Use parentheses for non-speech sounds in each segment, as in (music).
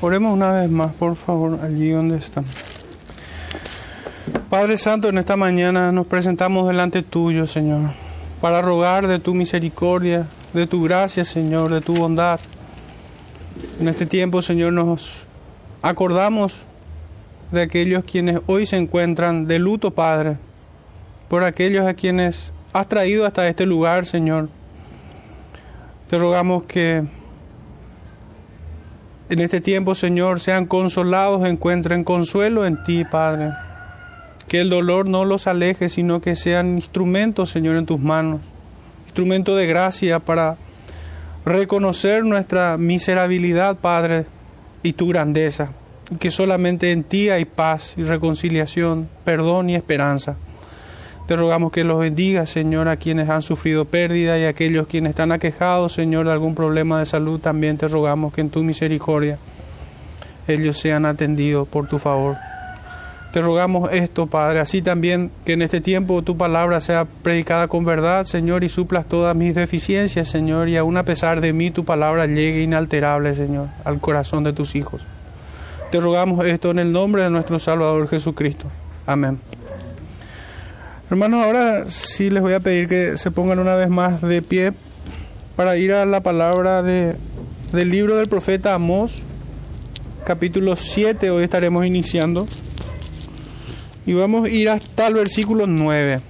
Oremos una vez más, por favor, allí donde están. Padre Santo, en esta mañana nos presentamos delante tuyo, Señor, para rogar de tu misericordia, de tu gracia, Señor, de tu bondad. En este tiempo, Señor, nos acordamos de aquellos quienes hoy se encuentran de luto, Padre, por aquellos a quienes has traído hasta este lugar, Señor. Te rogamos que en este tiempo, Señor, sean consolados, encuentren consuelo en ti, Padre. Que el dolor no los aleje, sino que sean instrumentos, Señor, en tus manos. Instrumento de gracia para reconocer nuestra miserabilidad, Padre, y tu grandeza. Que solamente en ti hay paz y reconciliación, perdón y esperanza. Te rogamos que los bendiga, Señor, a quienes han sufrido pérdida y a aquellos quienes están aquejados, Señor, de algún problema de salud. También te rogamos que en tu misericordia ellos sean atendidos por tu favor. Te rogamos esto, Padre, así también que en este tiempo tu palabra sea predicada con verdad, Señor, y suplas todas mis deficiencias, Señor, y aun a pesar de mí tu palabra llegue inalterable, Señor, al corazón de tus hijos. Te rogamos esto en el nombre de nuestro Salvador Jesucristo. Amén. Hermanos, ahora sí les voy a pedir que se pongan una vez más de pie para ir a la palabra de, del libro del profeta Amós, capítulo 7, hoy estaremos iniciando. Y vamos a ir hasta el versículo 9.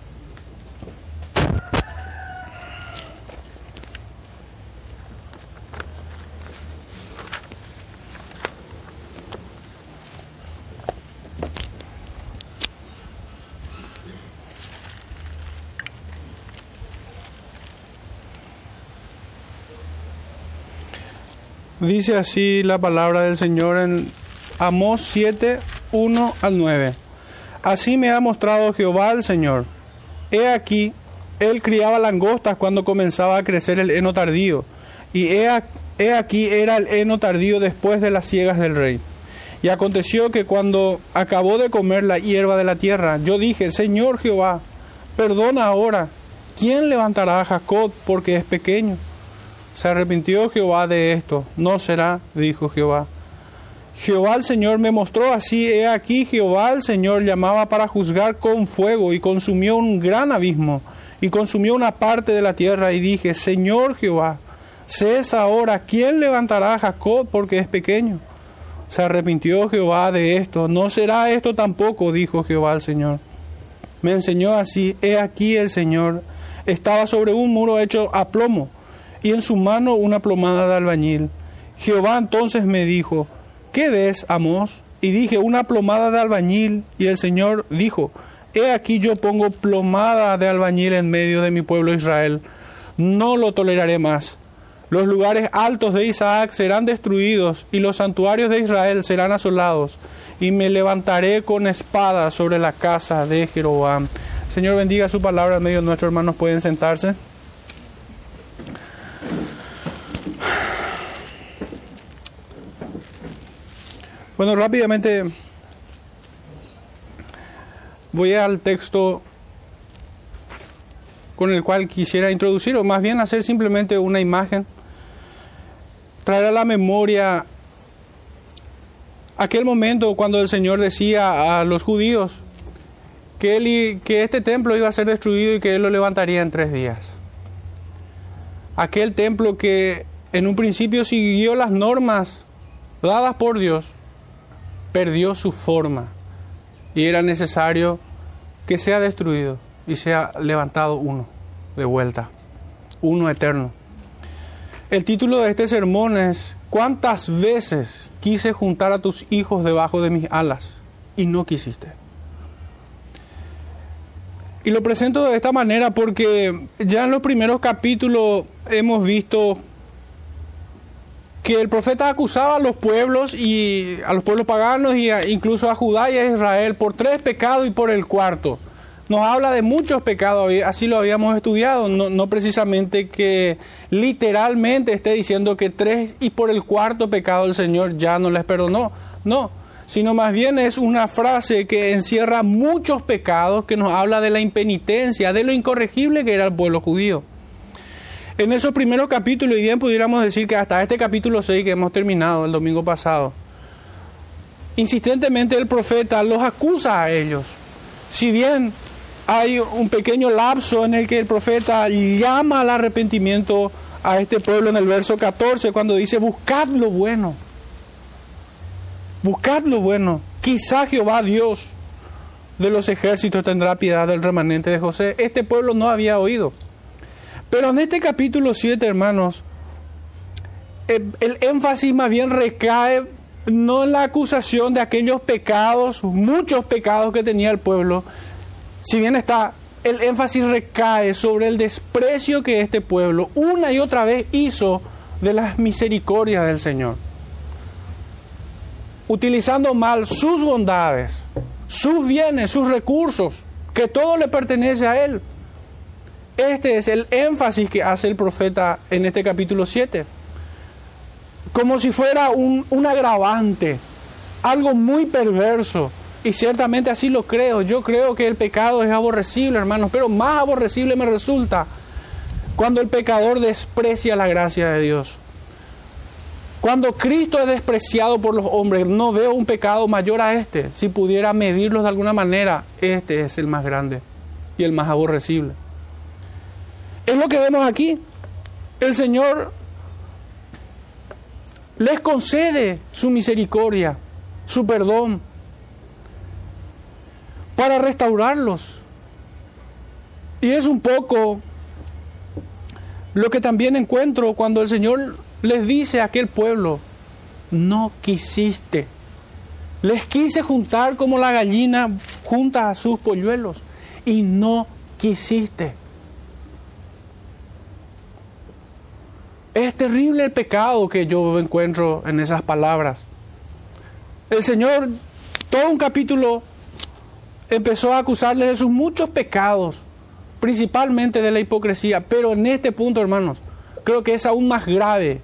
Dice así la palabra del Señor en Amós 7, 1 al 9. Así me ha mostrado Jehová el Señor. He aquí, él criaba langostas cuando comenzaba a crecer el heno tardío, y he, aquí era el heno tardío después de las ciegas del rey. Y aconteció que cuando acabó de comer la hierba de la tierra, yo dije, Señor Jehová, perdona ahora, ¿quién levantará a Jacob porque es pequeño? Se arrepintió Jehová de esto. No será, dijo Jehová. Jehová el Señor me mostró así. He aquí Jehová el Señor llamaba para juzgar con fuego y consumió un gran abismo y consumió una parte de la tierra. Y dije, Señor Jehová, cesa ahora, ¿quién levantará a Jacob porque es pequeño? Se arrepintió Jehová de esto. No será esto tampoco, dijo Jehová el Señor. Me enseñó así. He aquí el Señor estaba sobre un muro hecho a plomo y en su mano una plomada de albañil. Jehová entonces me dijo, ¿qué ves, Amos? Y dije, una plomada de albañil. Y el Señor dijo, he aquí yo pongo plomada de albañil en medio de mi pueblo Israel. No lo toleraré más. Los lugares altos de Isaac serán destruidos y los santuarios de Israel serán asolados. Y me levantaré con espada sobre la casa de Jeroboam. Señor bendiga su palabra en medio de nuestros hermanos. Pueden sentarse. Bueno, rápidamente voy al texto con el cual quisiera introducir, o más bien hacer simplemente una imagen, traer a la memoria aquel momento cuando el Señor decía a los judíos que, él, que este templo iba a ser destruido y que Él lo levantaría en tres días. Aquel templo que en un principio siguió las normas dadas por Dios, perdió su forma y era necesario que sea destruido y sea levantado uno de vuelta, uno eterno. El título de este sermón es ¿Cuántas veces quise juntar a tus hijos debajo de mis alas y no quisiste? Y lo presento de esta manera porque ya en los primeros capítulos hemos visto que el profeta acusaba a los pueblos y a los pueblos paganos y incluso a Judá y a Israel por tres pecados y por el cuarto. Nos habla de muchos pecados, así lo habíamos estudiado, no, no precisamente que literalmente esté diciendo que tres y por el cuarto pecado el Señor ya no les perdonó, no, sino más bien es una frase que encierra muchos pecados que nos habla de la impenitencia, de lo incorregible que era el pueblo judío. En esos primeros capítulos, y bien pudiéramos decir que hasta este capítulo 6 que hemos terminado el domingo pasado, insistentemente el profeta los acusa a ellos. Si bien hay un pequeño lapso en el que el profeta llama al arrepentimiento a este pueblo en el verso 14, cuando dice, buscad lo bueno, buscad lo bueno, quizá Jehová Dios de los ejércitos tendrá piedad del remanente de José. Este pueblo no había oído. Pero en este capítulo 7, hermanos, el, el énfasis más bien recae no en la acusación de aquellos pecados, muchos pecados que tenía el pueblo, si bien está, el énfasis recae sobre el desprecio que este pueblo una y otra vez hizo de las misericordias del Señor, utilizando mal sus bondades, sus bienes, sus recursos, que todo le pertenece a Él. Este es el énfasis que hace el profeta en este capítulo 7 como si fuera un, agravante, algo muy perverso. Y ciertamente así lo creo. Yo creo que el pecado es aborrecible, hermanos, pero más aborrecible me resulta cuando el pecador desprecia la gracia de Dios. Cuando Cristo es despreciado por los hombres, no veo un pecado mayor a este. Si pudiera medirlos de alguna manera, este es el más grande y el más aborrecible. Es lo que vemos aquí. El Señor les concede su misericordia, su perdón, para restaurarlos. Y es un poco lo que también encuentro cuando el Señor les dice a aquel pueblo, no quisiste. Les quise juntar como la gallina junta a sus polluelos y no quisiste. Es terrible el pecado que yo encuentro en esas palabras. El Señor, todo un capítulo, empezó a acusarles de sus muchos pecados, principalmente de la hipocresía, pero en este punto, hermanos, creo que es aún más grave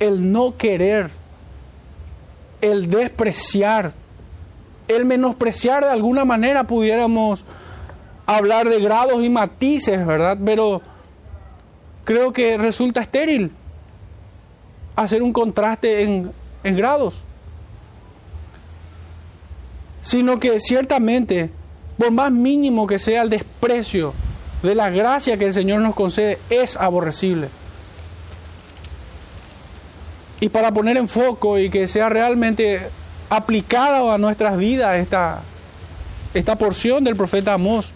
el no querer, el despreciar, el menospreciar de alguna manera, pudiéramos hablar de grados y matices, ¿verdad? Pero creo que resulta estéril hacer un contraste en, grados. Sino que ciertamente, por más mínimo que sea el desprecio de la gracia que el Señor nos concede, es aborrecible. Y para poner en foco y que sea realmente aplicada a nuestras vidas esta, esta porción del profeta Amós,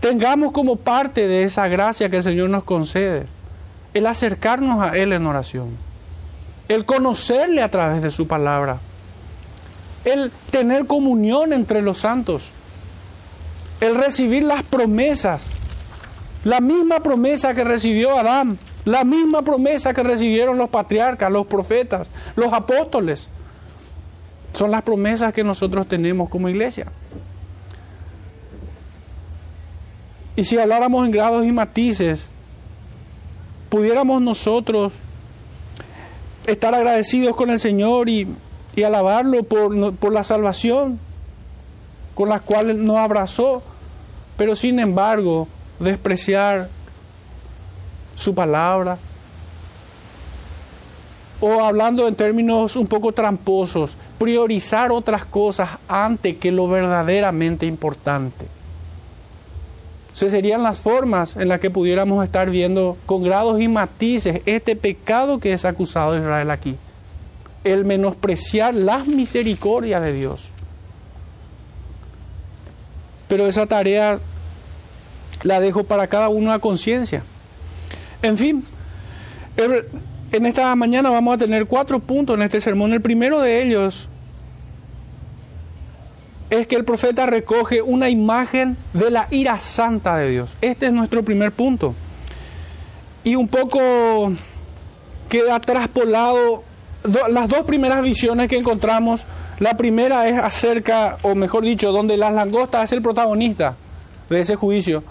tengamos como parte de esa gracia que el Señor nos concede el acercarnos a Él en oración, el conocerle a través de su palabra, el tener comunión entre los santos, el recibir las promesas, la misma promesa que recibió Adán, la misma promesa que recibieron los patriarcas, los profetas, los apóstoles, son las promesas que nosotros tenemos como iglesia. Y si habláramos en grados y matices, pudiéramos nosotros estar agradecidos con el Señor y, alabarlo por, por, la salvación con la cual nos abrazó, pero sin embargo despreciar su palabra. O hablando en términos un poco tramposos, priorizar otras cosas antes que lo verdaderamente importante serían las formas en las que pudiéramos estar viendo con grados y matices este pecado que es acusado de Israel aquí. El menospreciar las misericordias de Dios. Pero esa tarea la dejo para cada uno a conciencia. En fin, en esta mañana vamos a tener cuatro puntos en este sermón. El primero de ellos es que el profeta recoge una imagen de la ira santa de Dios. Este es nuestro primer punto. Y un poco queda traspolado las dos primeras visiones que encontramos. La primera es acerca, o mejor dicho, donde las langostas es el protagonista de ese juicio.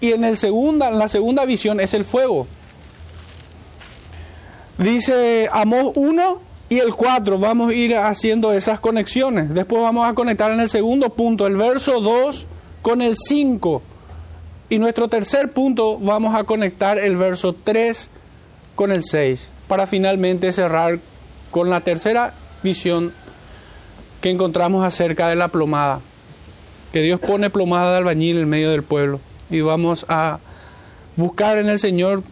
Y en el segunda, la segunda visión es el fuego. Dice Amós 1, y el 4 vamos a ir haciendo esas conexiones. Después vamos a conectar en el segundo punto el verso 2 con el 5. Y nuestro tercer punto vamos a conectar el verso 3 con el 6 para finalmente cerrar con la tercera visión que encontramos acerca de la plomada, que Dios pone plomada de albañil en medio del pueblo y vamos a buscar en el Señor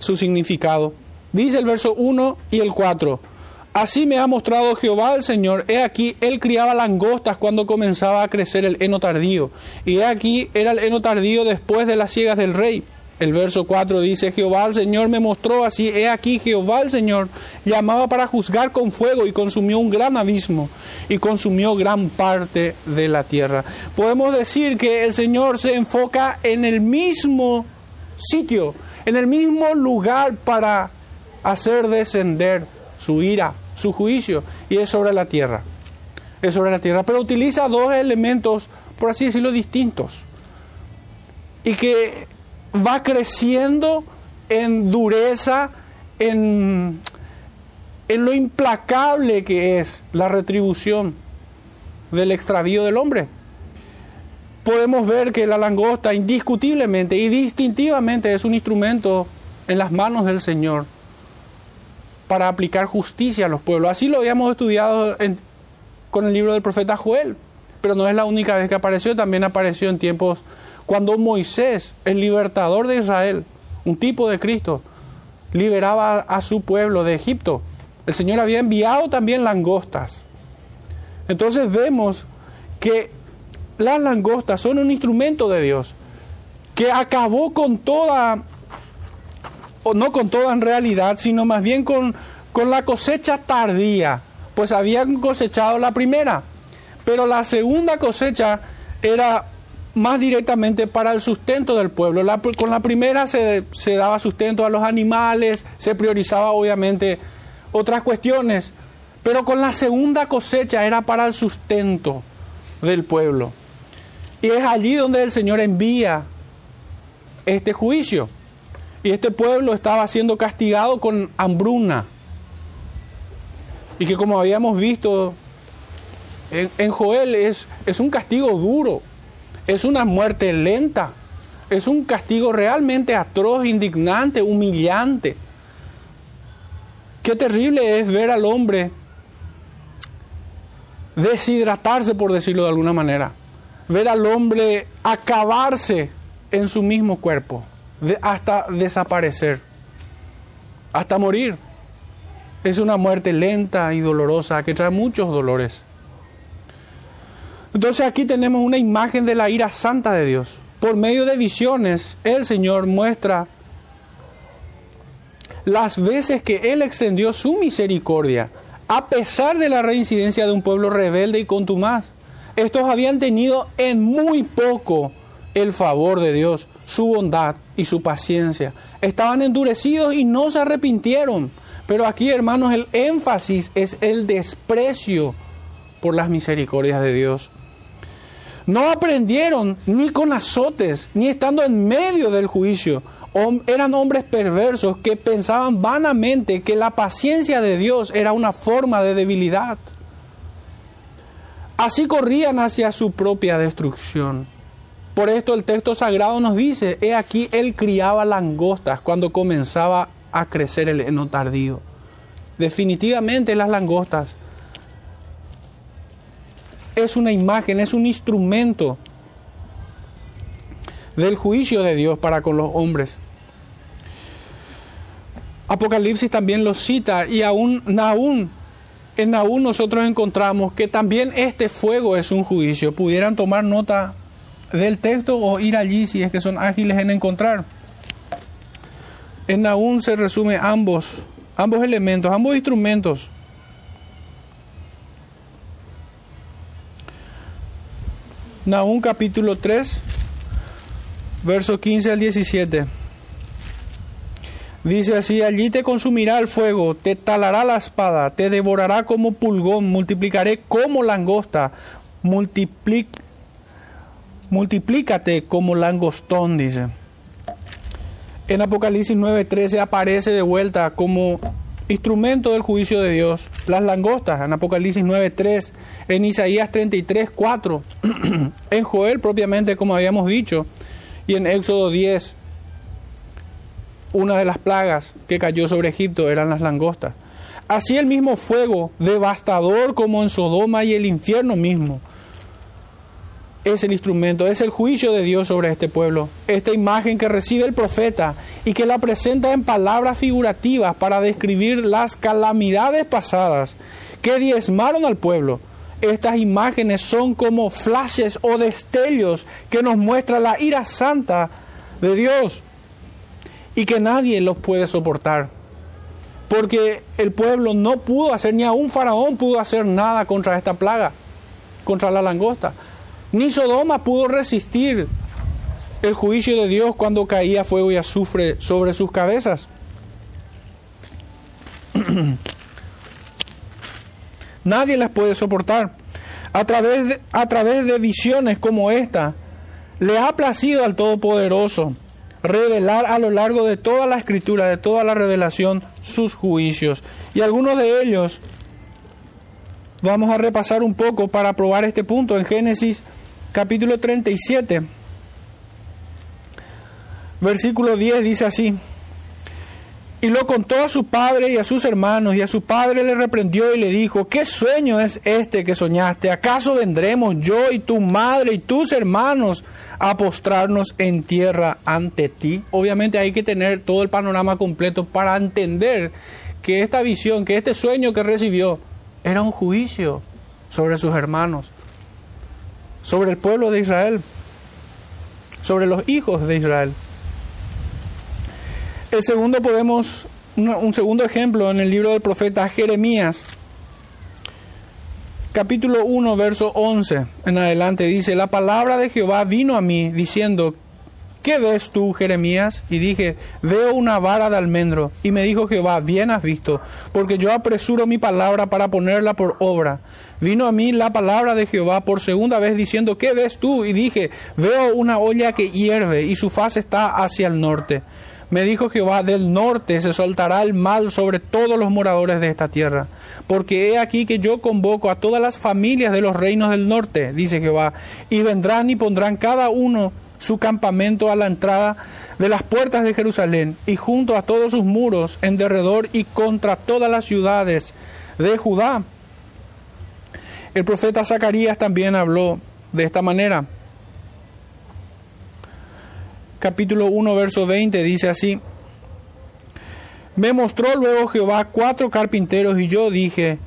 su significado. Dice el verso 1 y el 4. Así me ha mostrado Jehová el Señor. He aquí, él criaba langostas cuando comenzaba a crecer el heno tardío. Y he aquí, era el heno tardío después de las ciegas del rey. El verso 4 dice, Jehová el Señor me mostró así, he aquí Jehová el Señor llamaba para juzgar con fuego y consumió un gran abismo y consumió gran parte de la tierra. Podemos decir que el Señor se enfoca en el mismo sitio, en el mismo lugar para hacer descender su ira, su juicio, y es sobre la tierra. Es sobre la tierra, pero utiliza dos elementos, por así decirlo, distintos. Y que va creciendo en dureza, en, en lo implacable que es la retribución del extravío del hombre. Podemos ver que la langosta indiscutiblemente y distintivamente es un instrumento en las manos del Señor para aplicar justicia a los pueblos. Así lo habíamos estudiado con el libro del profeta Joel, pero no es la única vez que apareció, también apareció en tiempos cuando Moisés, el libertador de Israel, un tipo de Cristo, liberaba a su pueblo de Egipto. El Señor había enviado también langostas. Entonces vemos que las langostas son un instrumento de Dios que acabó con toda, o no con toda en realidad, sino más bien con, con la cosecha tardía, pues habían cosechado la primera, pero la segunda cosecha era más directamente para el sustento del pueblo. con la primera se, se, daba sustento a los animales, se priorizaba obviamente otras cuestiones, pero con la segunda cosecha era para el sustento del pueblo. Y es allí donde el Señor envía este juicio. Y este pueblo estaba siendo castigado con hambruna. Y que como habíamos visto en, en Joel es, es un castigo duro es una muerte lenta, es un castigo realmente atroz, indignante, humillante. Qué terrible es ver al hombre deshidratarse, por decirlo de alguna manera, ver al hombre acabarse en su mismo cuerpo, hasta desaparecer, hasta morir. Es una muerte lenta y dolorosa que trae muchos dolores. Entonces aquí tenemos una imagen de la ira santa de Dios. Por medio de visiones, el Señor muestra las veces que Él extendió su misericordia, a pesar de la reincidencia de un pueblo rebelde y contumaz. Estos habían tenido en muy poco el favor de Dios, su bondad y su paciencia. Estaban endurecidos y no se arrepintieron. Pero aquí, hermanos, el énfasis es el desprecio por las misericordias de Dios. No aprendieron ni con azotes, ni estando en medio del juicio. Eran hombres perversos que pensaban vanamente que la paciencia de Dios era una forma de debilidad. Así corrían hacia su propia destrucción. Por esto el texto sagrado nos dice, he aquí él criaba langostas cuando comenzaba a crecer el heno tardío. Definitivamente las langostas es una imagen, es un instrumento del juicio de Dios para con los hombres. Apocalipsis también lo cita y aún en Naún nosotros encontramos que también este fuego es un juicio. Pudieran tomar nota del texto o ir allí si es que son ágiles en encontrar. En Naún se resume ambos, ambos elementos, ambos instrumentos Nahum capítulo 3, verso 15 al 17. Dice así, allí te consumirá el fuego, te talará la espada, te devorará como pulgón, multiplicaré como langosta, multiplic, multiplícate como langostón, dice. En Apocalipsis 9:13 aparece de vuelta como instrumento del juicio de Dios. Las langostas en Apocalipsis 9.3, en Isaías 33.4, (clears throat) en Joel propiamente como habíamos dicho, y en Éxodo 10, una de las plagas que cayó sobre Egipto eran las langostas. así el mismo fuego, devastador como en Sodoma y el infierno mismo, es el instrumento, es el juicio de Dios sobre este pueblo. Esta imagen que recibe el profeta y que la presenta en palabras figurativas para describir las calamidades pasadas que diezmaron al pueblo. Estas imágenes son como flashes o destellos que nos muestra la ira santa de Dios y que nadie los puede soportar. Porque el pueblo no pudo hacer, ni aún Faraón pudo hacer nada contra esta plaga, contra la langosta. Ni Sodoma pudo resistir el juicio de Dios cuando caía fuego y azufre sobre sus cabezas. (clears throat) Nadie las puede soportar. A través, de, a través de visiones como esta, le ha placido al Todopoderoso revelar a lo largo de toda la escritura, de toda la revelación, sus juicios. Y algunos de ellos vamos a repasar un poco para probar este punto en Génesis capítulo 37, versículo 10 dice así. Y lo contó a su padre y a sus hermanos, y a su padre le reprendió y le dijo, ¿qué sueño es este que soñaste? ¿Acaso vendremos yo y tu madre y tus hermanos a postrarnos en tierra ante ti? Obviamente hay que tener todo el panorama completo para entender que esta visión, que este sueño que recibió, era un juicio sobre sus hermanos sobre el pueblo de Israel, sobre los hijos de Israel. El segundo podemos, un segundo ejemplo en el libro del profeta Jeremías, capítulo 1, verso 11 en adelante, dice, la palabra de Jehová vino a mí diciendo, ¿qué ves tú, Jeremías? Y dije, veo una vara de almendro. Y me dijo Jehová, bien has visto, porque yo apresuro mi palabra para ponerla por obra. Vino a mí la palabra de Jehová por segunda vez diciendo, ¿qué ves tú? Y dije, veo una olla que hierve y su faz está hacia el norte. Me dijo Jehová, del norte se soltará el mal sobre todos los moradores de esta tierra, porque he aquí que yo convoco a todas las familias de los reinos del norte, dice Jehová, y vendrán y pondrán cada uno su campamento a la entrada de las puertas de Jerusalén y junto a todos sus muros en derredor y contra todas las ciudades de Judá. El profeta Zacarías también habló de esta manera. Capítulo 1, verso 20 dice así, me mostró luego Jehová cuatro carpinteros y yo dije,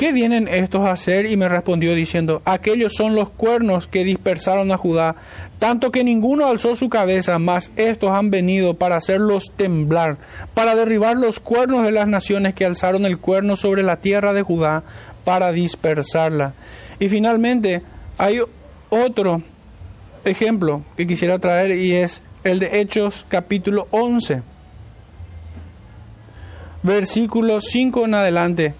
¿qué vienen estos a hacer? Y me respondió diciendo, aquellos son los cuernos que dispersaron a Judá, tanto que ninguno alzó su cabeza, mas estos han venido para hacerlos temblar, para derribar los cuernos de las naciones que alzaron el cuerno sobre la tierra de Judá, para dispersarla. Y finalmente hay otro ejemplo que quisiera traer y es el de Hechos capítulo 11, versículo 5 en adelante.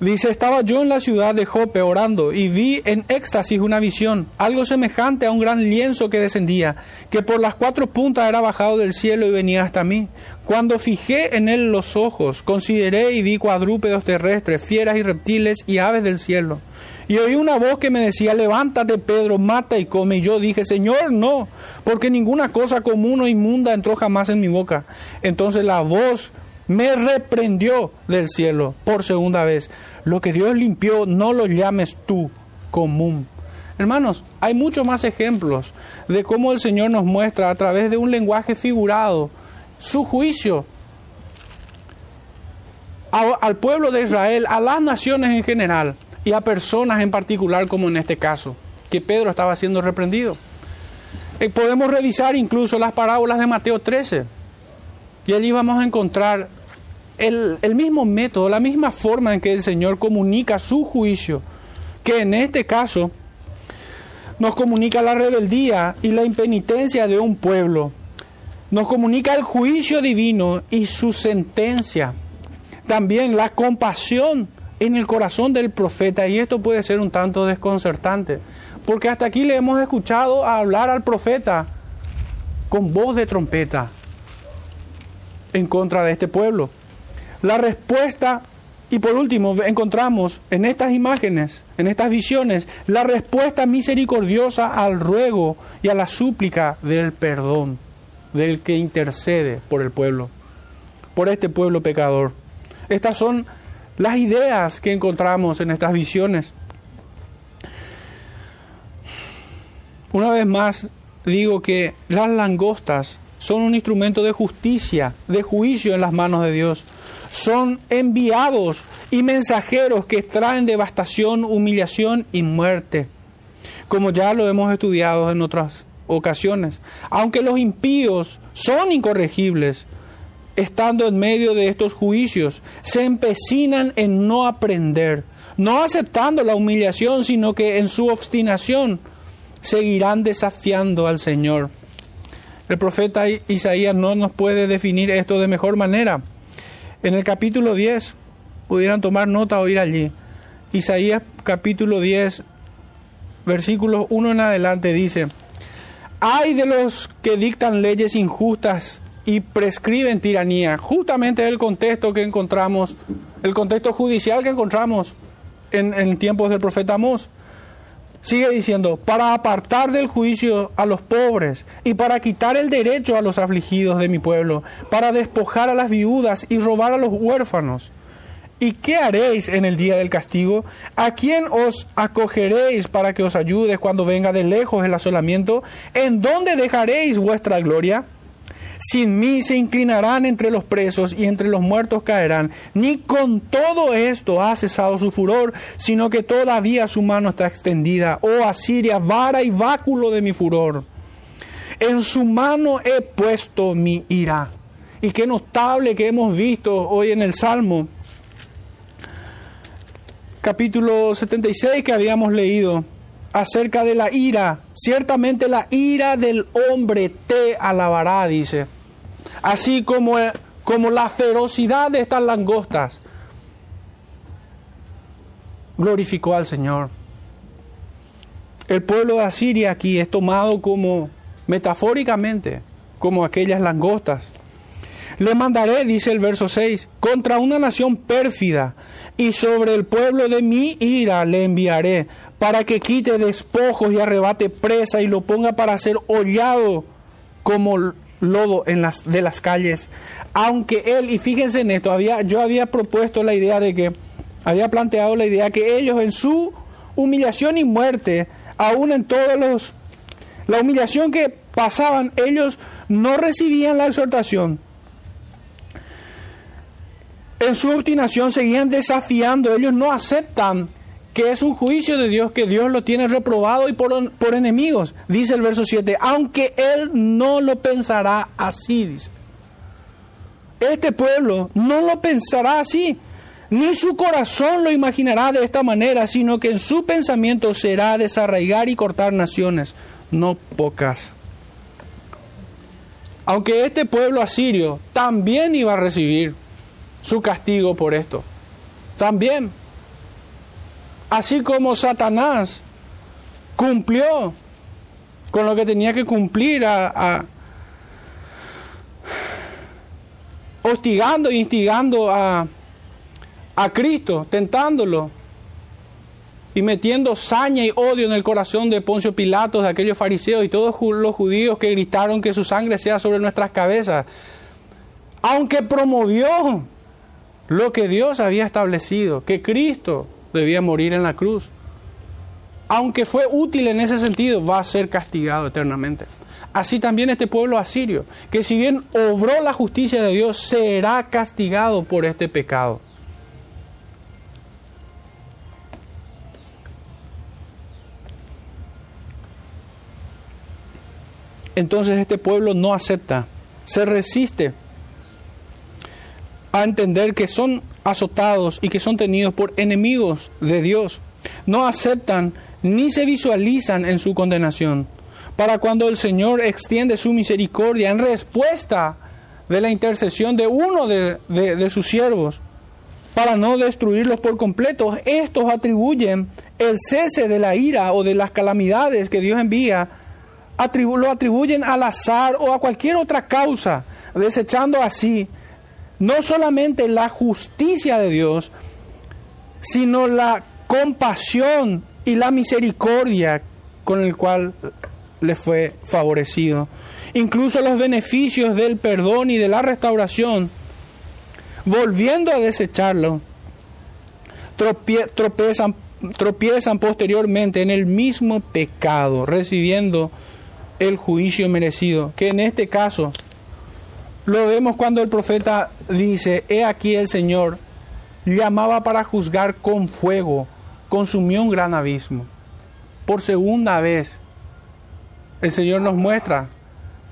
Dice, estaba yo en la ciudad de Jope orando y vi en éxtasis una visión, algo semejante a un gran lienzo que descendía, que por las cuatro puntas era bajado del cielo y venía hasta mí. Cuando fijé en él los ojos, consideré y vi cuadrúpedos terrestres, fieras y reptiles y aves del cielo. Y oí una voz que me decía, levántate Pedro, mata y come. Y yo dije, Señor, no, porque ninguna cosa común o inmunda entró jamás en mi boca. Entonces la voz me reprendió del cielo por segunda vez. Lo que Dios limpió, no lo llames tú común. Hermanos, hay muchos más ejemplos de cómo el Señor nos muestra a través de un lenguaje figurado su juicio al pueblo de Israel, a las naciones en general y a personas en particular como en este caso, que Pedro estaba siendo reprendido. Eh, podemos revisar incluso las parábolas de Mateo 13 y allí vamos a encontrar el, mismo método, la misma forma en que el Señor comunica su juicio, que en este caso nos comunica la rebeldía y la impenitencia de un pueblo, nos comunica el juicio divino y su sentencia, también la compasión en el corazón del profeta, y esto puede ser un tanto desconcertante, porque hasta aquí le hemos escuchado hablar al profeta con voz de trompeta en contra de este pueblo. La respuesta, y por último, encontramos en estas imágenes, en estas visiones, la respuesta misericordiosa al ruego y a la súplica del perdón, del que intercede por el pueblo. por este pueblo pecador. Estas son las ideas que encontramos en estas visiones. Una vez más digo que las langostas son un instrumento de justicia, de juicio en las manos de Dios. Son enviados y mensajeros que traen devastación, humillación y muerte, como ya lo hemos estudiado en otras ocasiones. Aunque los impíos son incorregibles, estando en medio de estos juicios, se empecinan en no aprender, no aceptando la humillación, sino que en su obstinación seguirán desafiando al Señor. El profeta Isaías no nos puede definir esto de mejor manera. En el capítulo 10, pudieran tomar nota o ir allí. Isaías capítulo 10, versículos 1 en adelante dice, hay de los que dictan leyes injustas y prescriben tiranía. Justamente el contexto que encontramos, el contexto judicial que encontramos en, tiempos del profeta Amós. Sigue diciendo, para apartar del juicio a los pobres y para quitar el derecho a los afligidos de mi pueblo, para despojar a las viudas y robar a los huérfanos. ¿Y qué haréis en el día del castigo? ¿A quién os acogeréis para que os ayude cuando venga de lejos el asolamiento? ¿En dónde dejaréis vuestra gloria? Sin mí se inclinarán entre los presos y entre los muertos caerán. Ni con todo esto ha cesado su furor, sino que todavía su mano está extendida. Oh Asiria, vara y báculo de mi furor. En su mano he puesto mi ira. Y qué notable que hemos visto hoy en el Salmo, capítulo 76 que habíamos leído acerca de la ira. Ciertamente la ira del hombre te alabará, dice. Así como, como la ferocidad de estas langostas glorificó al Señor. El pueblo de Asiria aquí es tomado como metafóricamente, como aquellas langostas. Le mandaré, dice el verso 6, contra una nación pérfida, y sobre el pueblo de mi ira le enviaré, para que quite despojos y arrebate presa y lo ponga para ser hollado como lodo en las, de las calles. Aunque él, y fíjense en esto, había, yo había propuesto la idea de que, había planteado la idea que ellos en su humillación y muerte, aún en todos los, la humillación que pasaban, ellos no recibían la exhortación. En su obstinación seguían desafiando, ellos no aceptan que es un juicio de Dios, que Dios lo tiene reprobado y por, enemigos. Dice el verso 7, aunque Él no lo pensará así, dice. Este pueblo no lo pensará así, ni su corazón lo imaginará de esta manera, sino que en su pensamiento será desarraigar y cortar naciones, no pocas. Aunque este pueblo asirio también iba a recibir su castigo por esto, también Así como Satanás cumplió con lo que tenía que cumplir a, hostigando e instigando a, a Cristo, tentándolo y metiendo saña y odio en el corazón de Poncio Pilatos, de aquellos fariseos y todos los judíos que gritaron que su sangre sea sobre nuestras cabezas. Aunque promovió lo que Dios había establecido, que Cristo debía morir en la cruz. Aunque fue útil en ese sentido, va a ser castigado eternamente. Así también este pueblo asirio, que si bien obró la justicia de Dios, será castigado por este pecado. Entonces este pueblo no acepta, se resiste a entender que son azotados y que son tenidos por enemigos de Dios. No aceptan ni se visualizan en su condenación. Para cuando el Señor extiende su misericordia en respuesta de la intercesión de uno de, sus siervos, para no destruirlos por completo, estos atribuyen el cese de la ira o de las calamidades que Dios envía, lo atribuyen al azar o a cualquier otra causa, desechando así no solamente la justicia de Dios, sino la compasión y la misericordia con el cual le fue favorecido. Incluso los beneficios del perdón y de la restauración volviendo a desecharlo, tropiezan, tropiezan posteriormente en el mismo pecado, recibiendo el juicio merecido, que en este caso lo vemos cuando el profeta dice, he aquí el Señor llamaba para juzgar con fuego, consumió un gran abismo. Por segunda vez, el Señor nos muestra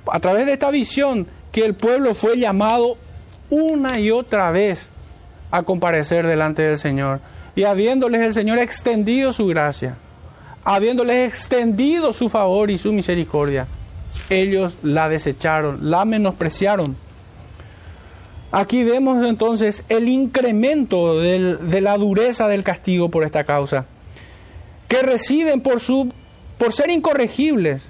a través de esta visión que el pueblo fue llamado una y otra vez a comparecer delante del Señor. Y habiéndoles el Señor extendido su gracia, habiéndoles extendido su favor y su misericordia, ellos la desecharon, la menospreciaron. Aquí vemos entonces el incremento de la dureza del castigo por esta causa, que reciben por, su, por ser incorregibles,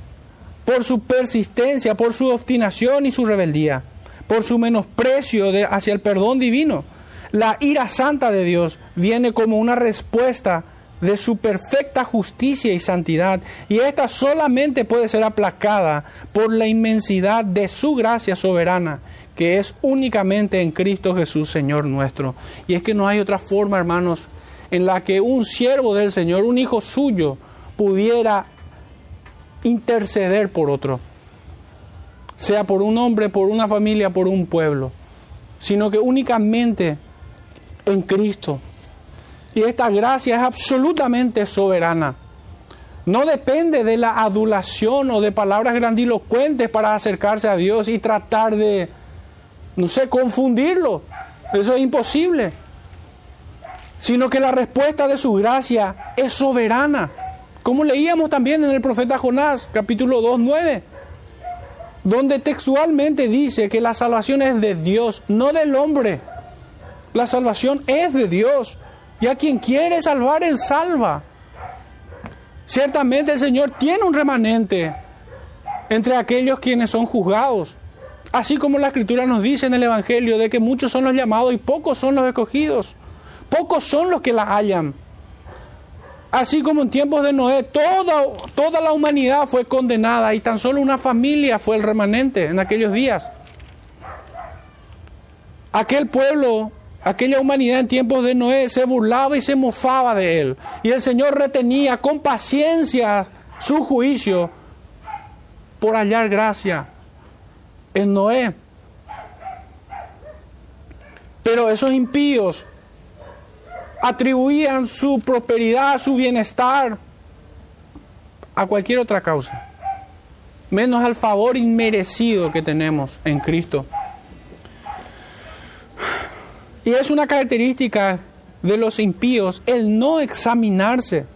por su persistencia, por su obstinación y su rebeldía, por su menosprecio hacia el perdón divino. La ira santa de Dios viene como una respuesta de su perfecta justicia y santidad, y esta solamente puede ser aplacada por la inmensidad de su gracia soberana, que es únicamente en Cristo Jesús, Señor nuestro. Y es que no hay otra forma, hermanos, en la que un siervo del Señor, un hijo suyo, pudiera interceder por otro, sea por un hombre, por una familia, por un pueblo, sino que únicamente en Cristo. Y esta gracia es absolutamente soberana. No depende de la adulación o de palabras grandilocuentes para acercarse a Dios y tratar de, no sé, confundirlo. Eso es imposible. Sino que la respuesta de su gracia es soberana. Como leíamos también en el profeta Jonás, capítulo 2, 9, donde textualmente dice que la salvación es de Dios, no del hombre. La salvación es de Dios. Y a quien quiere salvar, Él salva. Ciertamente el Señor tiene un remanente entre aquellos quienes son juzgados. Así como la Escritura nos dice en el Evangelio de que muchos son los llamados y pocos son los escogidos. Pocos son los que la hallan. Así como en tiempos de Noé, toda, toda la humanidad fue condenada y tan solo una familia fue el remanente en aquellos días. Aquel pueblo, aquella humanidad en tiempos de Noé se burlaba y se mofaba de él. Y el Señor retenía con paciencia su juicio por hallar gracia en Noé. Pero esos impíos atribuían su prosperidad, su bienestar a cualquier otra causa, menos al favor inmerecido que tenemos en Cristo. Y es una característica de los impíos el no examinarse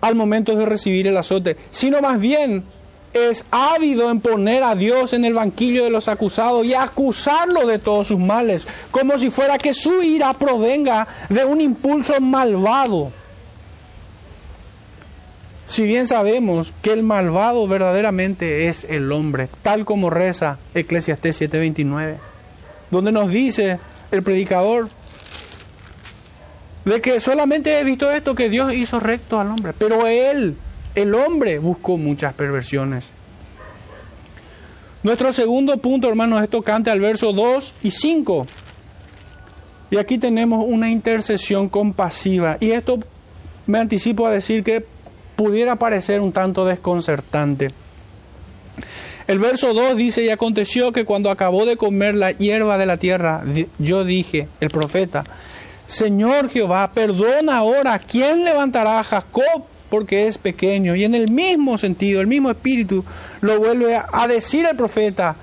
al momento de recibir el azote, sino más bien es ávido en poner a Dios en el banquillo de los acusados y acusarlo de todos sus males, como si fuera que su ira provenga de un impulso malvado. Si bien sabemos que el malvado verdaderamente es el hombre, tal como reza Eclesiastés 7:29, donde nos dice el predicador de que solamente he visto esto que Dios hizo recto al hombre, pero él el hombre buscó muchas perversiones. Nuestro segundo punto, hermanos, es tocante al verso 2 y 5. Y aquí tenemos una intercesión compasiva. Y esto me anticipo a decir que pudiera parecer un tanto desconcertante. El verso 2 dice, y aconteció que cuando acabó de comer la hierba de la tierra, yo dije, el profeta, Señor Jehová, perdona ahora, ¿quién levantará a Jacob porque es pequeño. Y en el mismo sentido, el mismo espíritu, lo vuelve a decir el profeta.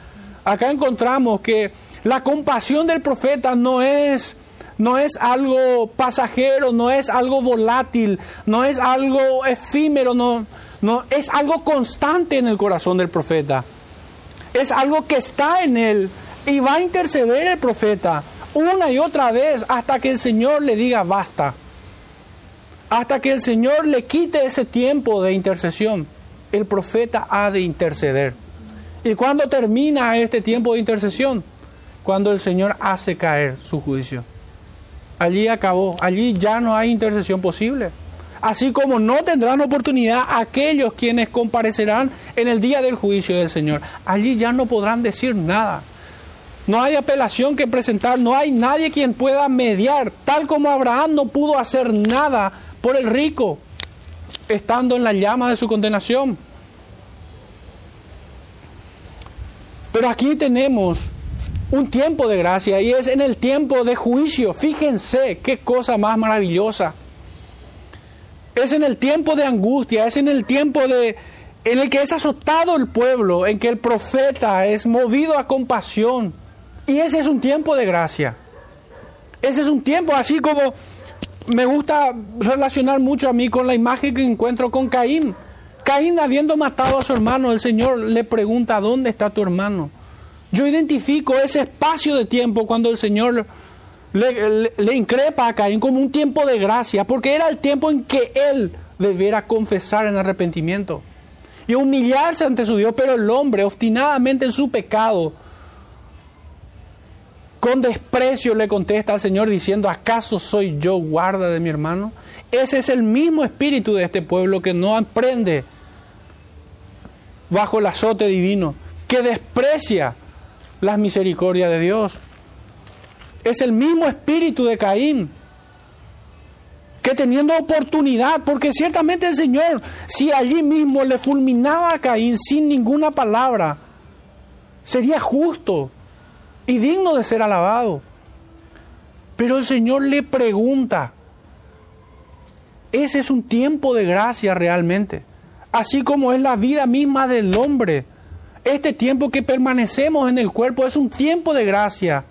Acá encontramos que la compasión del profeta no es no es algo pasajero, no es algo volátil, no es algo efímero, no, no es algo constante en el corazón del profeta. Es algo que está en él y va a interceder el profeta una y otra vez hasta que el Señor le diga basta hasta que el Señor le quite ese tiempo de intercesión, el profeta ha de interceder. ¿Y cuando termina este tiempo de intercesión? Cuando el Señor hace caer su juicio. Allí acabó, allí ya no hay intercesión posible. Así como no tendrán oportunidad aquellos quienes comparecerán en el día del juicio del Señor. Allí ya no podrán decir nada. No hay apelación que presentar, no hay nadie quien pueda mediar, tal como Abraham no pudo hacer nada por el rico, estando en la llama de su condenación. Pero aquí tenemos un tiempo de gracia y es en el tiempo de juicio. Fíjense qué cosa más maravillosa. Es en el tiempo de angustia, es en el tiempo de en el que es azotado el pueblo, en que el profeta es movido a compasión. Y ese es un tiempo de gracia. Ese es un tiempo así como me gusta relacionar mucho a mí con la imagen que encuentro con Caín. Caín habiendo matado a su hermano, el Señor le pregunta, ¿dónde está tu hermano? Yo identifico ese espacio de tiempo cuando el Señor le, le, increpa a Caín como un tiempo de gracia, porque era el tiempo en que él debiera confesar en arrepentimiento y humillarse ante su Dios, pero el hombre obstinadamente en su pecado, con desprecio le contesta al Señor diciendo, ¿acaso soy yo guarda de mi hermano? Ese es el mismo espíritu de este pueblo que no aprende bajo el azote divino, que desprecia las misericordias de Dios. Es el mismo espíritu de Caín que teniendo oportunidad, porque ciertamente el Señor, si allí mismo le fulminaba a Caín sin ninguna palabra, sería justo y digno de ser alabado. Pero el Señor le pregunta, ese es un tiempo de gracia realmente, así como es la vida misma del hombre. Este tiempo que permanecemos en el cuerpo es un tiempo de gracia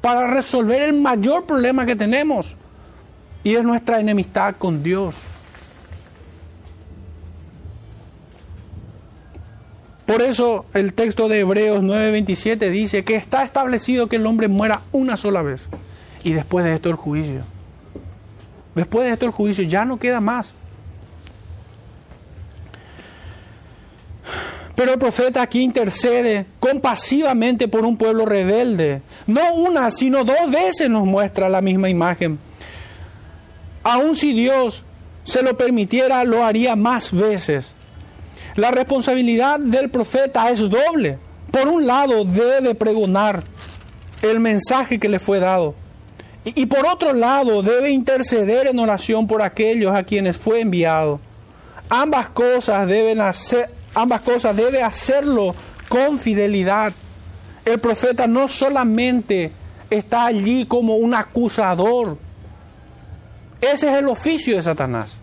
para resolver el mayor problema que tenemos y es nuestra enemistad con Dios. Por eso el texto de Hebreos 9:27 dice que está establecido que el hombre muera una sola vez y después de esto el juicio. Después de esto el juicio ya no queda más. Pero el profeta aquí intercede compasivamente por un pueblo rebelde. No una, sino dos veces nos muestra la misma imagen. Aun si Dios se lo permitiera, lo haría más veces. La responsabilidad del profeta es doble. Por un lado, debe pregonar el mensaje que le fue dado. Y, por otro lado, debe interceder en oración por aquellos a quienes fue enviado. Ambas cosas deben hacer, ambas cosas debe hacerlo con fidelidad. El profeta no solamente está allí como un acusador, ese es el oficio de Satanás.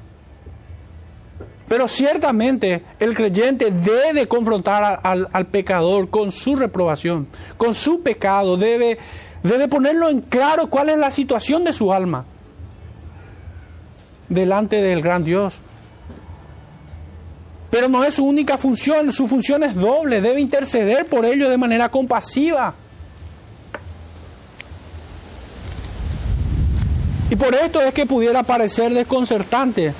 Pero ciertamente el creyente debe confrontar al, al, pecador con su reprobación, con su pecado, debe, debe ponerlo en claro cuál es la situación de su alma delante del gran Dios. Pero no es su única función, su función es doble, debe interceder por ello de manera compasiva. Y por esto es que pudiera parecer desconcertante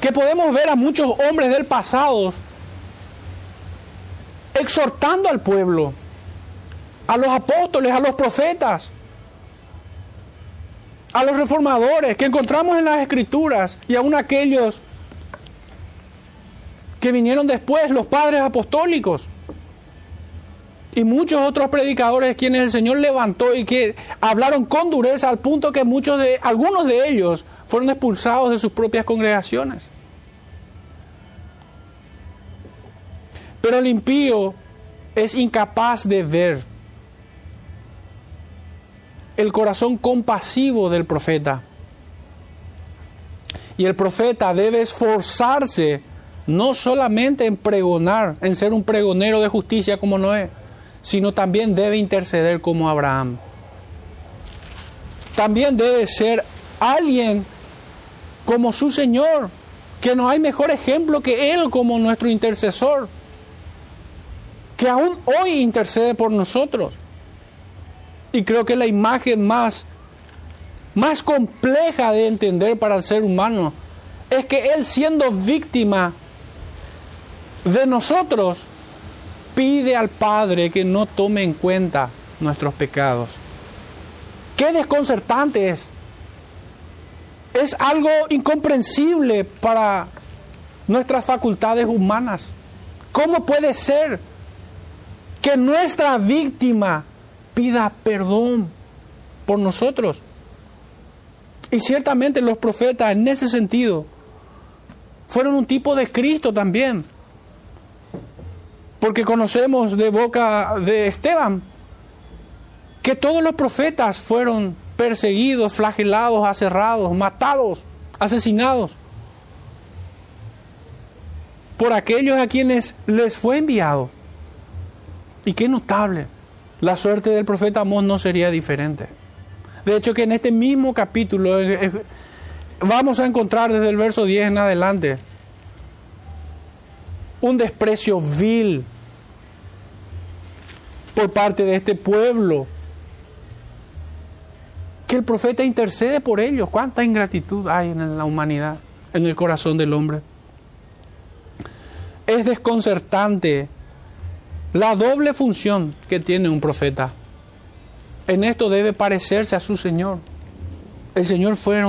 que podemos ver a muchos hombres del pasado exhortando al pueblo, a los apóstoles, a los profetas, a los reformadores que encontramos en las escrituras y aún aquellos que vinieron después, los padres apostólicos y muchos otros predicadores quienes el Señor levantó y que hablaron con dureza al punto que muchos de algunos de ellos fueron expulsados de sus propias congregaciones. Pero el impío es incapaz de ver el corazón compasivo del profeta. Y el profeta debe esforzarse no solamente en pregonar, en ser un pregonero de justicia como Noé, sino también debe interceder como Abraham. También debe ser alguien como su Señor, que no hay mejor ejemplo que Él como nuestro intercesor, que aún hoy intercede por nosotros. Y creo que la imagen más, más compleja de entender para el ser humano es que Él siendo víctima de nosotros, pide al Padre que no tome en cuenta nuestros pecados. Qué desconcertante es. Es algo incomprensible para nuestras facultades humanas. ¿Cómo puede ser que nuestra víctima pida perdón por nosotros. Y ciertamente los profetas en ese sentido fueron un tipo de Cristo también. Porque conocemos de boca de Esteban que todos los profetas fueron perseguidos, flagelados, aserrados, matados, asesinados por aquellos a quienes les fue enviado. Y qué notable, la suerte del profeta Amós no sería diferente. De hecho que en este mismo capítulo eh, eh, vamos a encontrar desde el verso 10 en adelante un desprecio vil por parte de este pueblo. Que el profeta intercede por ellos. ¿Cuánta ingratitud hay en la humanidad, en el corazón del hombre? Es desconcertante la doble función que tiene un profeta. En esto debe parecerse a su Señor. El Señor fue,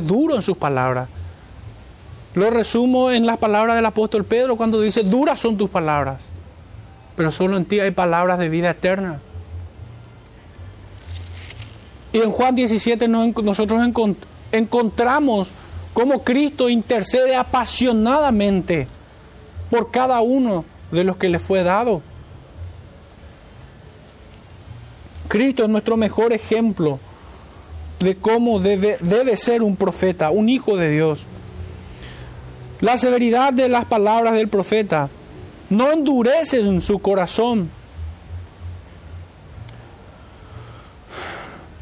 duro en sus palabras. Lo resumo en las palabras del apóstol Pedro cuando dice, duras son tus palabras, pero solo en ti hay palabras de vida eterna. Y en Juan 17 nosotros encontramos cómo Cristo intercede apasionadamente por cada uno de los que le fue dado. Cristo es nuestro mejor ejemplo de cómo debe, debe ser un profeta, un hijo de Dios. La severidad de las palabras del profeta no endurece en su corazón,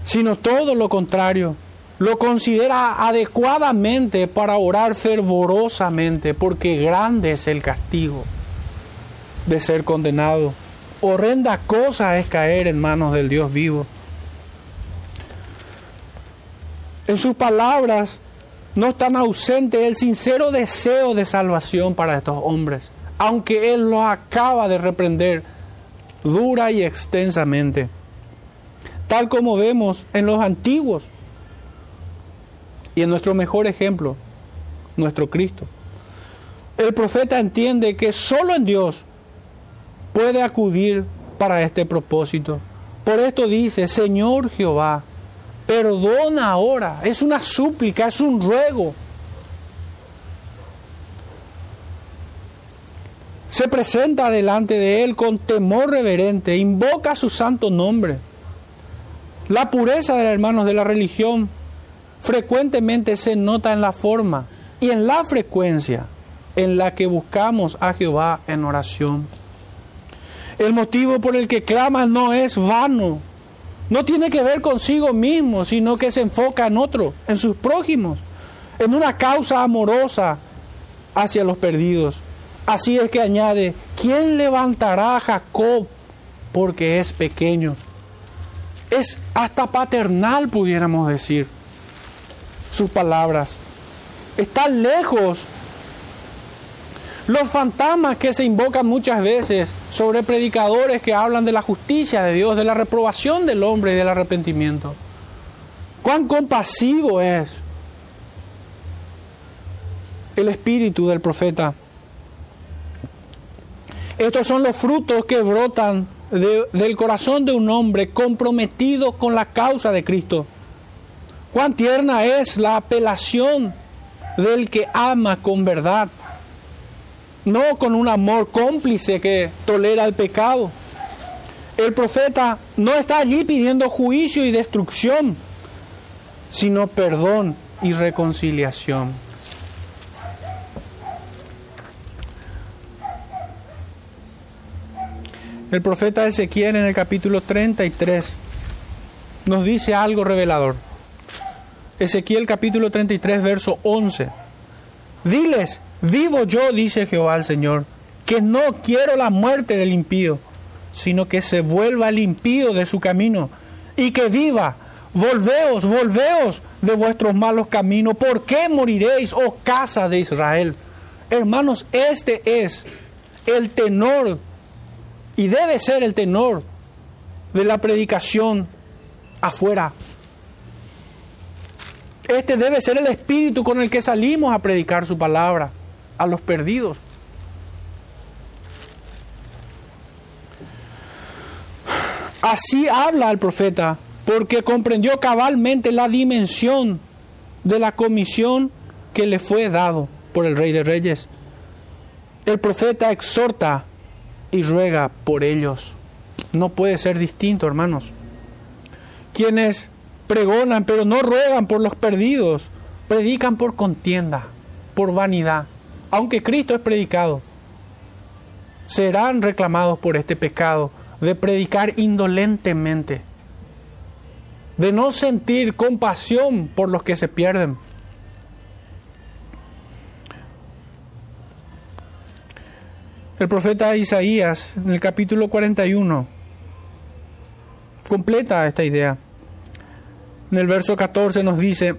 sino todo lo contrario. Lo considera adecuadamente para orar fervorosamente, porque grande es el castigo de ser condenado. Horrenda cosa es caer en manos del Dios vivo. En sus palabras no están ausente el sincero deseo de salvación para estos hombres, aunque Él los acaba de reprender dura y extensamente, tal como vemos en los antiguos y en nuestro mejor ejemplo, nuestro Cristo. El profeta entiende que solo en Dios puede acudir para este propósito. Por esto dice, Señor Jehová, perdona ahora. Es una súplica, es un ruego. Se presenta delante de Él con temor reverente, invoca su santo nombre. La pureza de los hermanos de la religión frecuentemente se nota en la forma y en la frecuencia en la que buscamos a Jehová en oración. El motivo por el que clama no es vano, no tiene que ver consigo mismo, sino que se enfoca en otro, en sus prójimos, en una causa amorosa hacia los perdidos. Así es que añade, ¿quién levantará a Jacob porque es pequeño? Es hasta paternal, pudiéramos decir, sus palabras. Está lejos los fantasmas que se invocan muchas veces sobre predicadores que hablan de la justicia de Dios, de la reprobación del hombre y del arrepentimiento. Cuán compasivo es el espíritu del profeta. Estos son los frutos que brotan del corazón de un hombre comprometido con la causa de Cristo. Cuán tierna es la apelación del que ama con verdad no con un amor cómplice que tolera el pecado. El profeta no está allí pidiendo juicio y destrucción, sino perdón y reconciliación. El profeta Ezequiel en el capítulo 33 nos dice algo revelador. Ezequiel capítulo 33, verso 11. Diles, Vivo yo, dice Jehová el Señor, que no quiero la muerte del impío, sino que se vuelva el impío de su camino y que viva. Volveos, volveos de vuestros malos caminos. ¿Por qué moriréis, oh casa de Israel? Hermanos, este es el tenor y debe ser el tenor de la predicación afuera. Este debe ser el espíritu con el que salimos a predicar su palabra a los perdidos. Así habla el profeta, porque comprendió cabalmente la dimensión de la comisión que le fue dado por el Rey de Reyes. El profeta exhorta y ruega por ellos. No puede ser distinto, hermanos. Quienes pregonan pero no ruegan por los perdidos, predican por contienda, por vanidad. Aunque Cristo es predicado, serán reclamados por este pecado de predicar indolentemente, de no sentir compasión por los que se pierden. El profeta Isaías, en el capítulo 41, completa esta idea. En el verso 14 nos dice,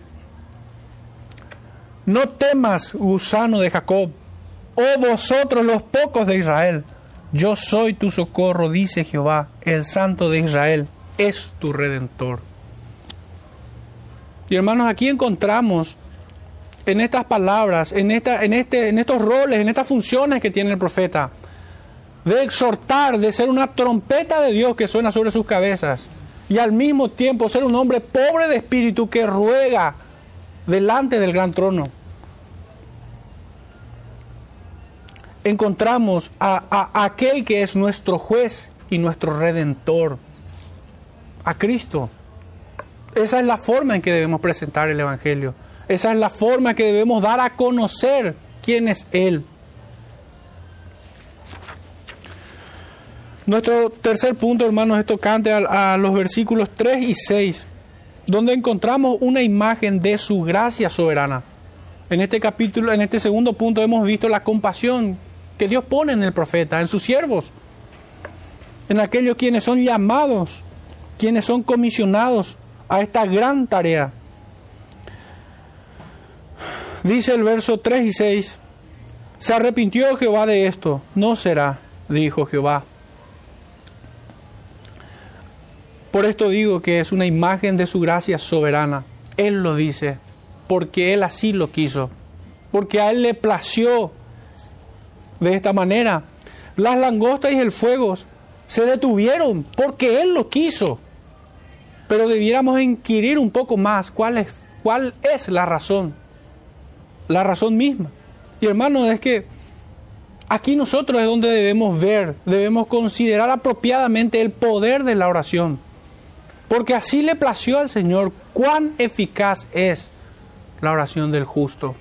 no temas, gusano de Jacob, oh vosotros los pocos de Israel, yo soy tu socorro, dice Jehová, el Santo de Israel, es tu redentor. Y hermanos, aquí encontramos en estas palabras, en, esta, en, este, en estos roles, en estas funciones que tiene el profeta, de exhortar, de ser una trompeta de Dios que suena sobre sus cabezas, y al mismo tiempo ser un hombre pobre de espíritu que ruega delante del gran trono. Encontramos a, aquel que es nuestro juez y nuestro redentor, a Cristo. Esa es la forma en que debemos presentar el Evangelio. Esa es la forma que debemos dar a conocer quién es Él. Nuestro tercer punto, hermanos, es tocante a, a, los versículos 3 y 6, donde encontramos una imagen de su gracia soberana. En este capítulo, en este segundo punto, hemos visto la compasión que Dios pone en el profeta, en sus siervos, en aquellos quienes son llamados, quienes son comisionados a esta gran tarea. Dice el verso 3 y 6, se arrepintió Jehová de esto, no será, dijo Jehová. Por esto digo que es una imagen de su gracia soberana. Él lo dice, porque Él así lo quiso, porque a Él le plació de esta manera. Las langostas y el fuego se detuvieron porque Él lo quiso. Pero debiéramos inquirir un poco más cuál es, cuál es la razón la razón misma. Y hermano, es que aquí nosotros es donde debemos ver, debemos considerar apropiadamente el poder de la oración. Porque así le plació al Señor cuán eficaz es la oración del justo.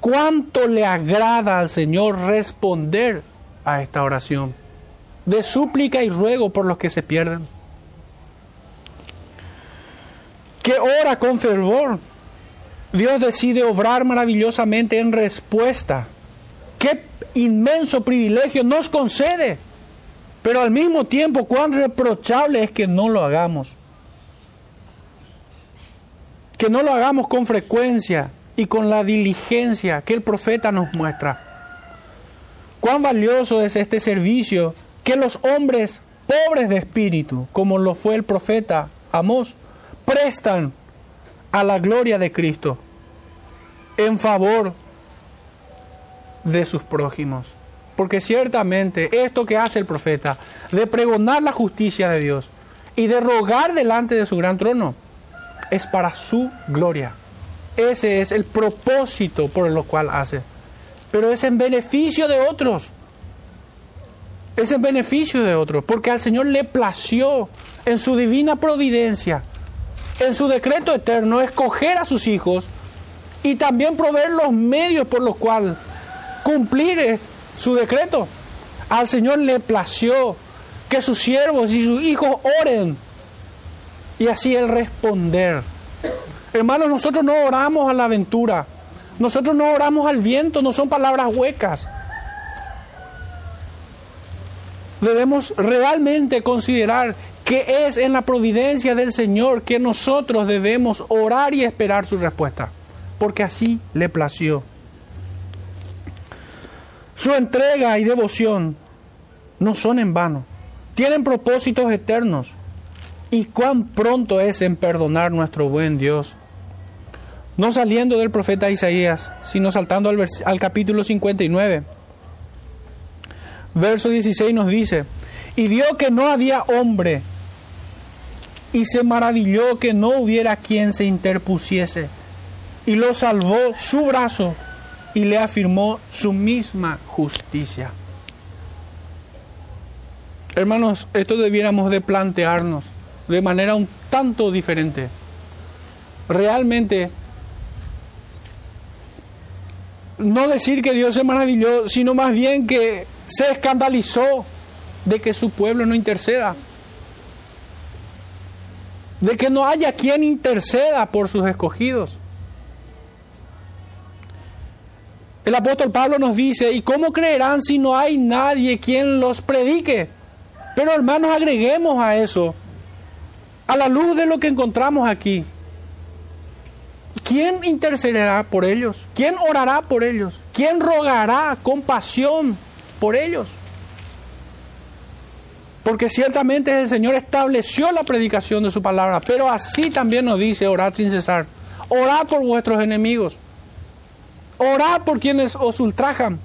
Cuánto le agrada al Señor responder a esta oración de súplica y ruego por los que se pierden. Que ora con fervor Dios decide obrar maravillosamente en respuesta. Qué inmenso privilegio nos concede. Pero al mismo tiempo, cuán reprochable es que no lo hagamos. Que no lo hagamos con frecuencia y con la diligencia que el profeta nos muestra. Cuán valioso es este servicio que los hombres pobres de espíritu, como lo fue el profeta Amós, prestan a la gloria de Cristo en favor de sus prójimos. Porque ciertamente esto que hace el profeta, de pregonar la justicia de Dios y de rogar delante de su gran trono, es para su gloria. Ese es el propósito por el cual hace. Pero es en beneficio de otros. Es en beneficio de otros. Porque al Señor le plació en su divina providencia en su decreto eterno escoger a sus hijos y también proveer los medios por los cuales cumplir su decreto. Al Señor le plació que sus siervos y sus hijos oren y así Él responder. Hermanos, nosotros no oramos a la aventura, nosotros no oramos al viento, no son palabras huecas. Debemos realmente considerar que es en la providencia del Señor que nosotros debemos orar y esperar su respuesta, porque así le plació. Su entrega y devoción no son en vano, tienen propósitos eternos. Y cuán pronto es en perdonar nuestro buen Dios. No saliendo del profeta Isaías, sino saltando al, al capítulo 59. Verso 16 nos dice, y vio que no había hombre y se maravilló que no hubiera quien se interpusiese y lo salvó su brazo y le afirmó su misma justicia. Hermanos, esto debiéramos de plantearnos de manera un tanto diferente. Realmente, no decir que Dios se maravilló, sino más bien que se escandalizó de que su pueblo no interceda. De que no haya quien interceda por sus escogidos. El apóstol Pablo nos dice, ¿y cómo creerán si no hay nadie quien los predique? Pero hermanos, agreguemos a eso, a la luz de lo que encontramos aquí, ¿quién intercederá por ellos? ¿Quién orará por ellos? ¿Quién rogará con pasión por ellos? Porque ciertamente el Señor estableció la predicación de su palabra, pero así también nos dice, orad sin cesar. Orad por vuestros enemigos. Orad por quienes os ultrajan.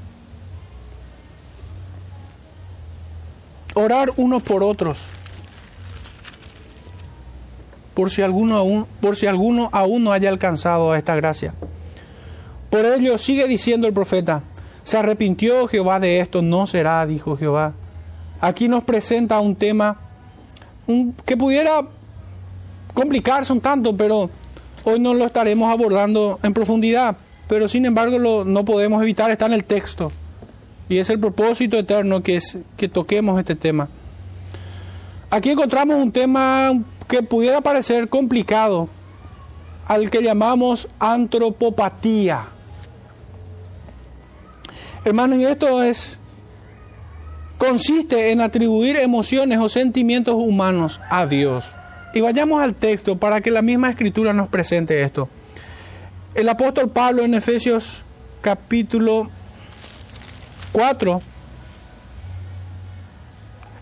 orar unos por otros. Por si alguno aún, por si alguno aún no haya alcanzado esta gracia. Por ello sigue diciendo el profeta, se arrepintió Jehová de esto, no será, dijo Jehová. Aquí nos presenta un tema que pudiera complicarse un tanto, pero hoy no lo estaremos abordando en profundidad. Pero sin embargo no podemos evitar, está en el texto. Y es el propósito eterno que, es, que toquemos este tema. Aquí encontramos un tema que pudiera parecer complicado, al que llamamos antropopatía. Hermano, y esto es consiste en atribuir emociones o sentimientos humanos a Dios. Y vayamos al texto para que la misma escritura nos presente esto. El apóstol Pablo en Efesios capítulo 4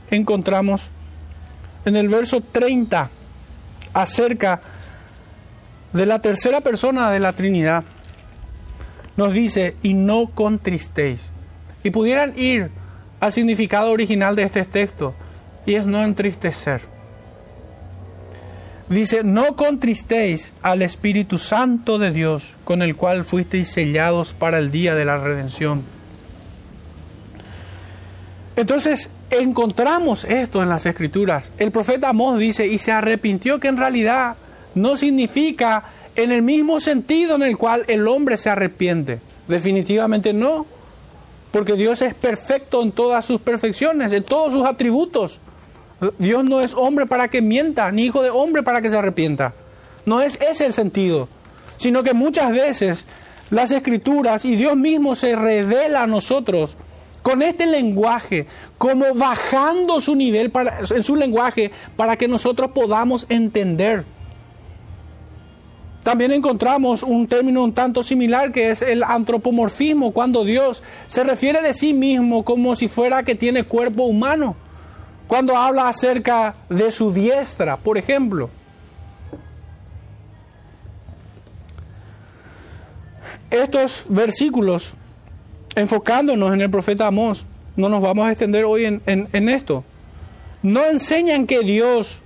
encontramos en el verso 30 acerca de la tercera persona de la Trinidad. Nos dice, y no contristéis. Y pudieran ir al significado original de este texto, y es no entristecer. Dice, no contristéis al Espíritu Santo de Dios, con el cual fuisteis sellados para el día de la redención. Entonces encontramos esto en las escrituras. El profeta Amós dice, y se arrepintió que en realidad no significa en el mismo sentido en el cual el hombre se arrepiente. Definitivamente no, porque Dios es perfecto en todas sus perfecciones, en todos sus atributos. Dios no es hombre para que mienta, ni hijo de hombre para que se arrepienta. No es ese el sentido, sino que muchas veces las escrituras y Dios mismo se revela a nosotros con este lenguaje, como bajando su nivel para, en su lenguaje para que nosotros podamos entender. También encontramos un término un tanto similar que es el antropomorfismo, cuando Dios se refiere de sí mismo como si fuera que tiene cuerpo humano. Cuando habla acerca de su diestra, por ejemplo. Estos versículos enfocándonos en el profeta Amós, no nos vamos a extender hoy en, esto. No enseñan que Dios,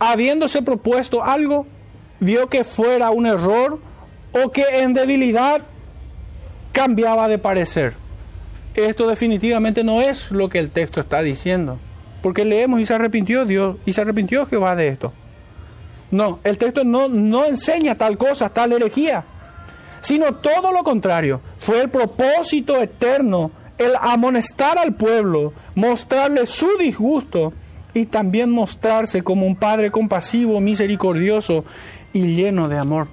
habiéndose propuesto algo, vio que fuera un error o que en debilidad cambiaba de parecer. Esto definitivamente no es lo que el texto está diciendo. Porque leemos y se arrepintió Dios y se arrepintió Jehová de esto. No, el texto no, no enseña tal cosa, tal herejía sino todo lo contrario. Fue el propósito eterno el amonestar al pueblo, mostrarle su disgusto y también mostrarse como un Padre compasivo, misericordioso y lleno de amor.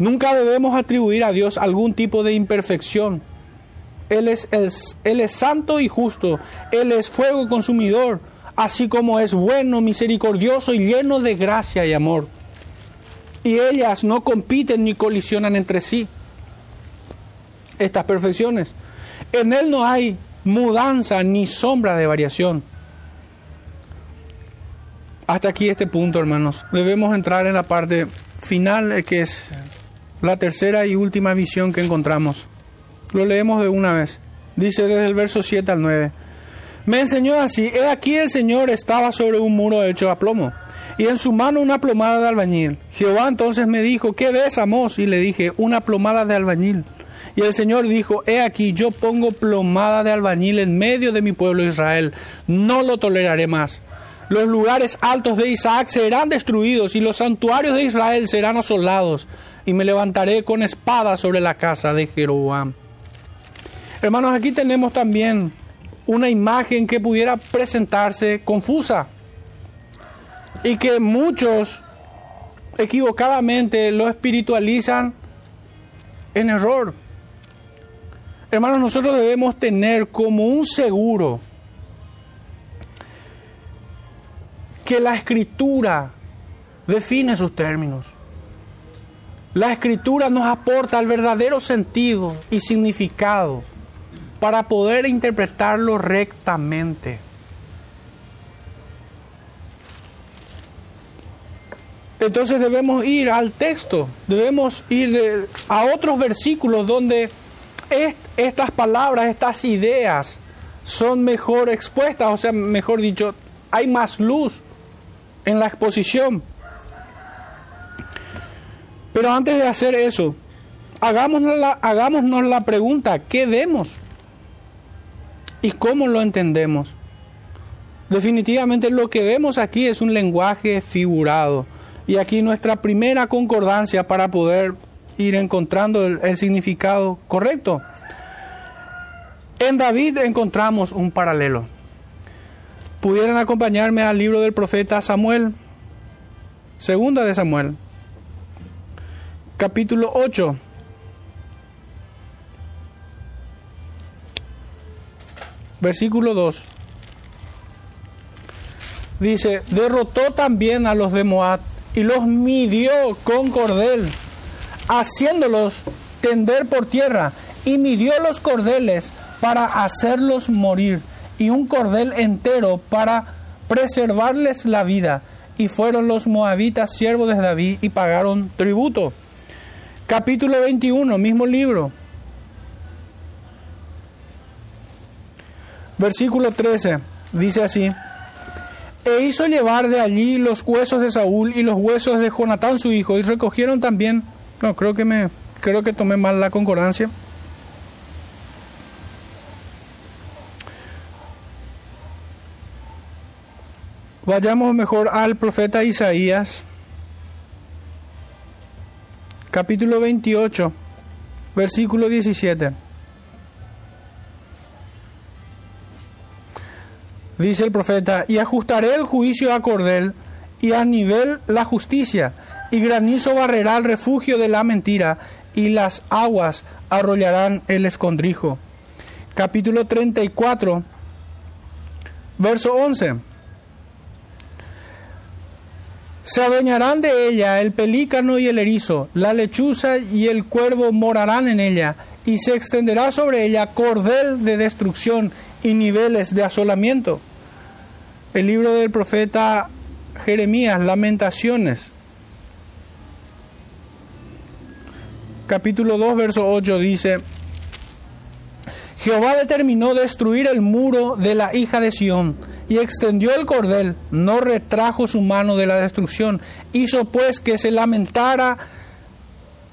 Nunca debemos atribuir a Dios algún tipo de imperfección. Él es, santo y justo, Él es fuego consumidor, así como es bueno, misericordioso y lleno de gracia y amor y ellas no compiten ni colisionan entre sí. Estas perfecciones. En Él no hay mudanza ni sombra de variación. Hasta aquí este punto, hermanos. Debemos entrar en la parte final, eh, que es la tercera y última visión que encontramos. Lo leemos de una vez. Dice desde el verso 7 al 9. Me enseñó así, he aquí el Señor estaba sobre un muro hecho a plomo, y en su mano una plomada de albañil. Jehová entonces me dijo, ¿qué ves, Amos? Y le dije, una plomada de albañil. Y el Señor dijo, he aquí, yo pongo plomada de albañil en medio de mi pueblo Israel, no lo toleraré más. Los lugares altos de Isaac serán destruidos y los santuarios de Israel serán asolados, y me levantaré con espada sobre la casa de Jeroboam. Hermanos, aquí tenemos también una imagen que pudiera presentarse confusa y que muchos equivocadamente lo espiritualizan en error. Hermanos, nosotros debemos tener como un seguro que la escritura define sus términos. La escritura nos aporta el verdadero sentido y significado para poder interpretarlo rectamente. Entonces debemos ir al texto, debemos ir a otros versículos donde estas palabras, estas ideas son mejor expuestas, o sea, mejor dicho, hay más luz en la exposición. Pero antes de hacer eso, hagámonos la, hagámonos la pregunta, ¿qué vemos? ¿Y cómo lo entendemos? Definitivamente lo que vemos aquí es un lenguaje figurado. Y aquí nuestra primera concordancia para poder ir encontrando el, significado correcto. En David encontramos un paralelo. ¿Pudieran acompañarme al libro del profeta Samuel? Segunda de Samuel. Capítulo 8. Versículo 2. Dice, derrotó también a los de Moab y los midió con cordel, haciéndolos tender por tierra, y midió los cordeles para hacerlos morir, y un cordel entero para preservarles la vida. Y fueron los moabitas siervos de David y pagaron tributo. Capítulo 21, mismo libro. Versículo 13 dice así: E hizo llevar de allí los huesos de Saúl y los huesos de Jonatán su hijo, y recogieron también. No, creo que me creo que tomé mal la concordancia. Vayamos mejor al profeta Isaías, capítulo 28, versículo 17. Dice el profeta, y ajustaré el juicio a cordel y a nivel la justicia, y granizo barrerá el refugio de la mentira, y las aguas arrollarán el escondrijo. Capítulo 34, verso 11. Se adueñarán de ella el pelícano y el erizo, la lechuza y el cuervo morarán en ella, y se extenderá sobre ella cordel de destrucción y niveles de asolamiento. El libro del profeta Jeremías, Lamentaciones, capítulo 2, verso 8 dice, Jehová determinó destruir el muro de la hija de Sión y extendió el cordel, no retrajo su mano de la destrucción, hizo pues que se lamentara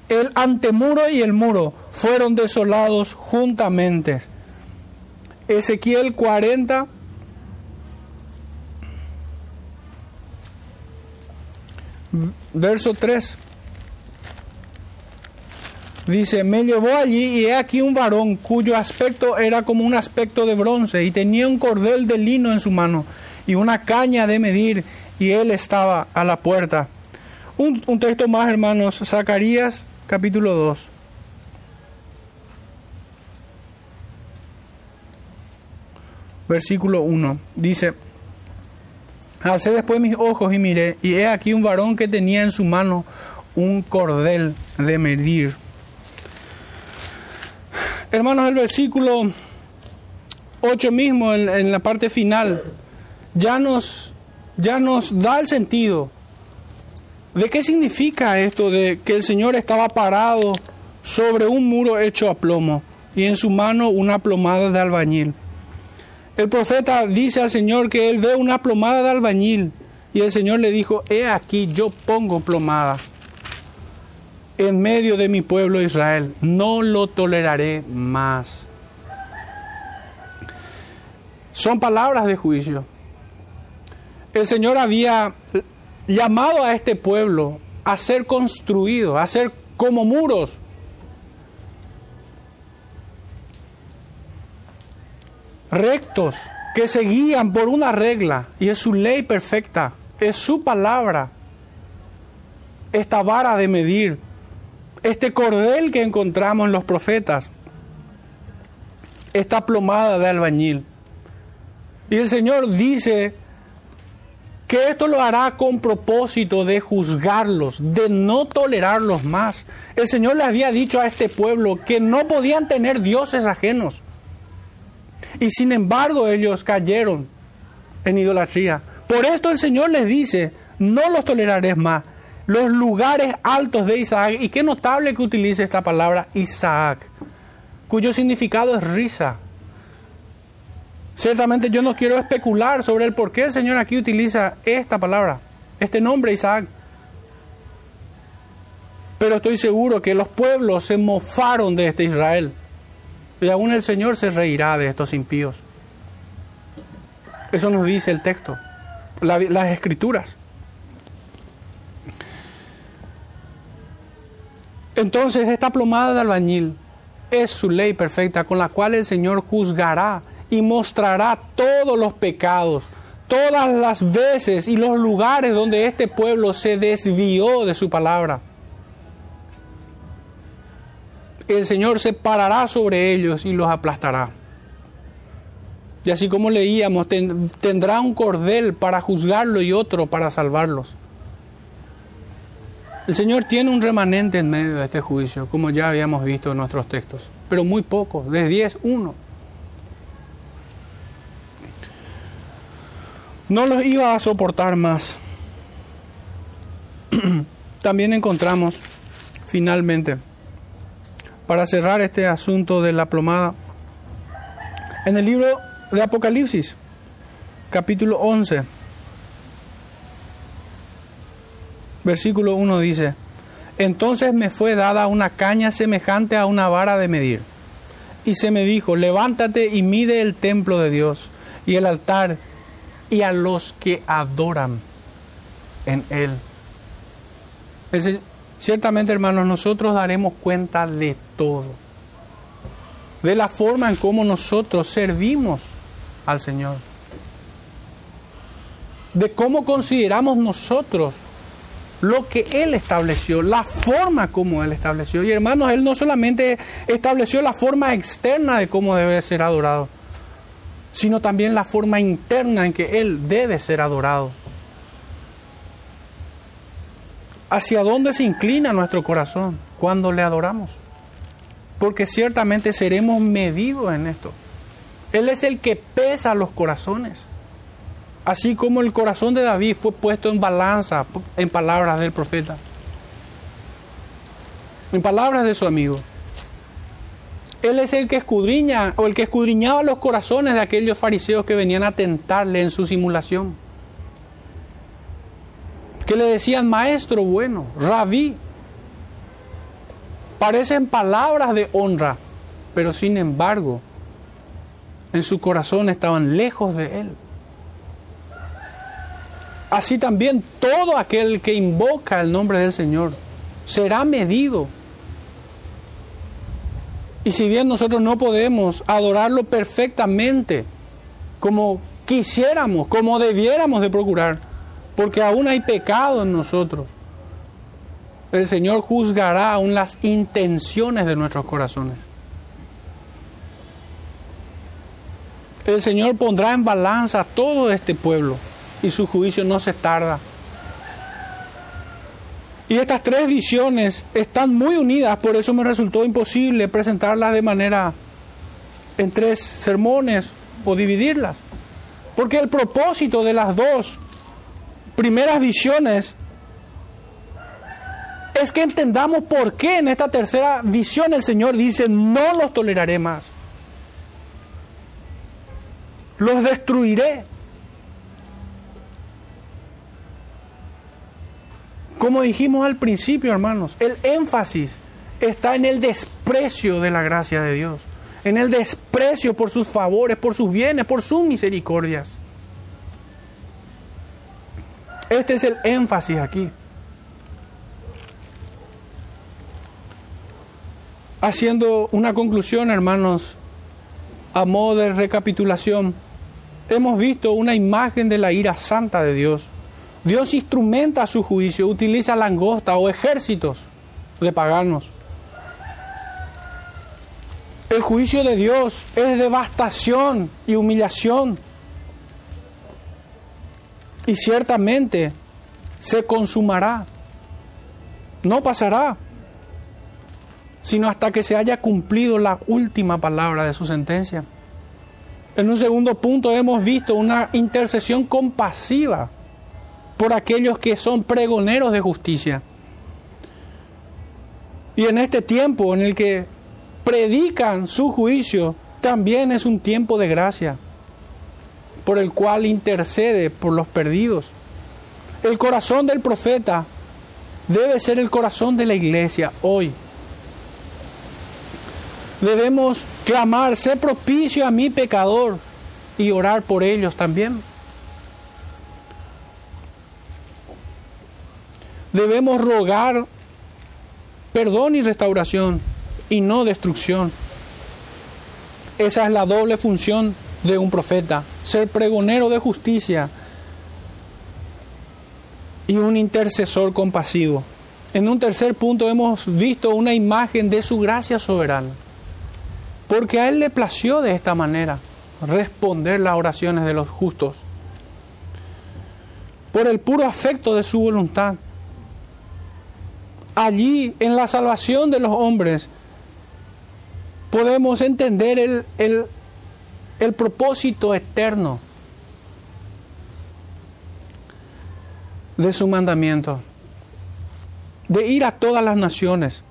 el antemuro y el muro, fueron desolados juntamente. Ezequiel 40, verso 3. Dice, me llevó allí y he aquí un varón cuyo aspecto era como un aspecto de bronce y tenía un cordel de lino en su mano y una caña de medir y él estaba a la puerta. Un, texto más, hermanos, Zacarías capítulo 2. Versículo 1. Dice, Alcé después mis ojos y miré, y he aquí un varón que tenía en su mano un cordel de medir. Hermanos, el versículo 8 mismo, en, la parte final, ya nos, ya nos da el sentido de qué significa esto de que el Señor estaba parado sobre un muro hecho a plomo y en su mano una plomada de albañil. El profeta dice al Señor que él ve una plomada de albañil y el Señor le dijo, he aquí yo pongo plomada en medio de mi pueblo Israel, no lo toleraré más. Son palabras de juicio. El Señor había llamado a este pueblo a ser construido, a ser como muros. Rectos, que se guían por una regla y es su ley perfecta, es su palabra. Esta vara de medir, este cordel que encontramos en los profetas, esta plomada de albañil. Y el Señor dice que esto lo hará con propósito de juzgarlos, de no tolerarlos más. El Señor le había dicho a este pueblo que no podían tener dioses ajenos. Y sin embargo ellos cayeron en idolatría. Por esto el Señor les dice, no los toleraré más. Los lugares altos de Isaac, y qué notable que utilice esta palabra Isaac, cuyo significado es risa. Ciertamente yo no quiero especular sobre el por qué el Señor aquí utiliza esta palabra, este nombre Isaac. Pero estoy seguro que los pueblos se mofaron de este Israel. Y aún el Señor se reirá de estos impíos. Eso nos dice el texto, las escrituras. Entonces esta plomada de albañil es su ley perfecta con la cual el Señor juzgará y mostrará todos los pecados, todas las veces y los lugares donde este pueblo se desvió de su palabra. El Señor se parará sobre ellos y los aplastará. Y así como leíamos, tendrá un cordel para juzgarlo y otro para salvarlos. El Señor tiene un remanente en medio de este juicio, como ya habíamos visto en nuestros textos, pero muy poco, de 10, uno. no los iba a soportar más. (clears throat) También encontramos, finalmente, para cerrar este asunto de la plomada, en el libro de Apocalipsis, capítulo 11, versículo 1 dice, entonces me fue dada una caña semejante a una vara de medir, y se me dijo, levántate y mide el templo de Dios y el altar y a los que adoran en Él. Ciertamente, hermanos, nosotros daremos cuenta de todo, de la forma en cómo nosotros servimos al Señor, de cómo consideramos nosotros lo que Él estableció, la forma como Él estableció. Y hermanos, Él no solamente estableció la forma externa de cómo debe ser adorado, sino también la forma interna en que Él debe ser adorado. ¿Hacia dónde se inclina nuestro corazón cuando le adoramos? Porque ciertamente seremos medidos en esto. Él es el que pesa los corazones. Así como el corazón de David fue puesto en balanza en palabras del profeta. En palabras de su amigo. Él es el que escudriña o el que escudriñaba los corazones de aquellos fariseos que venían a tentarle en su simulación. Que le decían, maestro bueno, rabí. Parecen palabras de honra, pero sin embargo, en su corazón estaban lejos de él. Así también todo aquel que invoca el nombre del Señor será medido y si bien nosotros no podemos adorarlo perfectamente como quisiéramos, como debiéramos de procurar, porque aún hay pecado en nosotros, el Señor juzgará aún las intenciones de nuestros corazones. El Señor pondrá en balanza todo este pueblo y su juicio no se tarda. Y estas tres visiones están muy unidas, por eso me resultó imposible presentarlas de manera en tres sermones o dividirlas. Porque el propósito de las dos primeras visiones es que entendamos por qué en esta tercera visión el Señor dice, no los toleraré más. los destruiré. Como dijimos al principio, hermanos, el énfasis está en el desprecio de la gracia de Dios, en el desprecio por sus favores, por sus bienes, por sus misericordias. Este es el énfasis aquí. Haciendo una conclusión, hermanos, a modo de recapitulación, hemos visto una imagen de la ira santa de Dios. Dios instrumenta su juicio, utiliza langosta o ejércitos de paganos. El juicio de Dios es devastación y humillación. Y ciertamente se consumará. No pasará, sino hasta que se haya cumplido la última palabra de su sentencia. En un segundo punto hemos visto una intercesión compasiva por aquellos que son pregoneros de justicia. Y en este tiempo en el que predican su juicio, también es un tiempo de gracia, por el cual intercede por los perdidos. El corazón del profeta debe ser el corazón de la iglesia hoy debemos clamar, sé propicio a mi pecador y orar por ellos también. Debemos rogar perdón y restauración y no destrucción. Esa es la doble función de un profeta, ser pregonero de justicia y un intercesor compasivo. En un tercer punto hemos visto una imagen de su gracia soberana. Porque a Él le plació de esta manera responder las oraciones de los justos. Por el puro afecto de su voluntad. Allí, en la salvación de los hombres, podemos entender el, el, el propósito eterno de su mandamiento. De ir a todas las naciones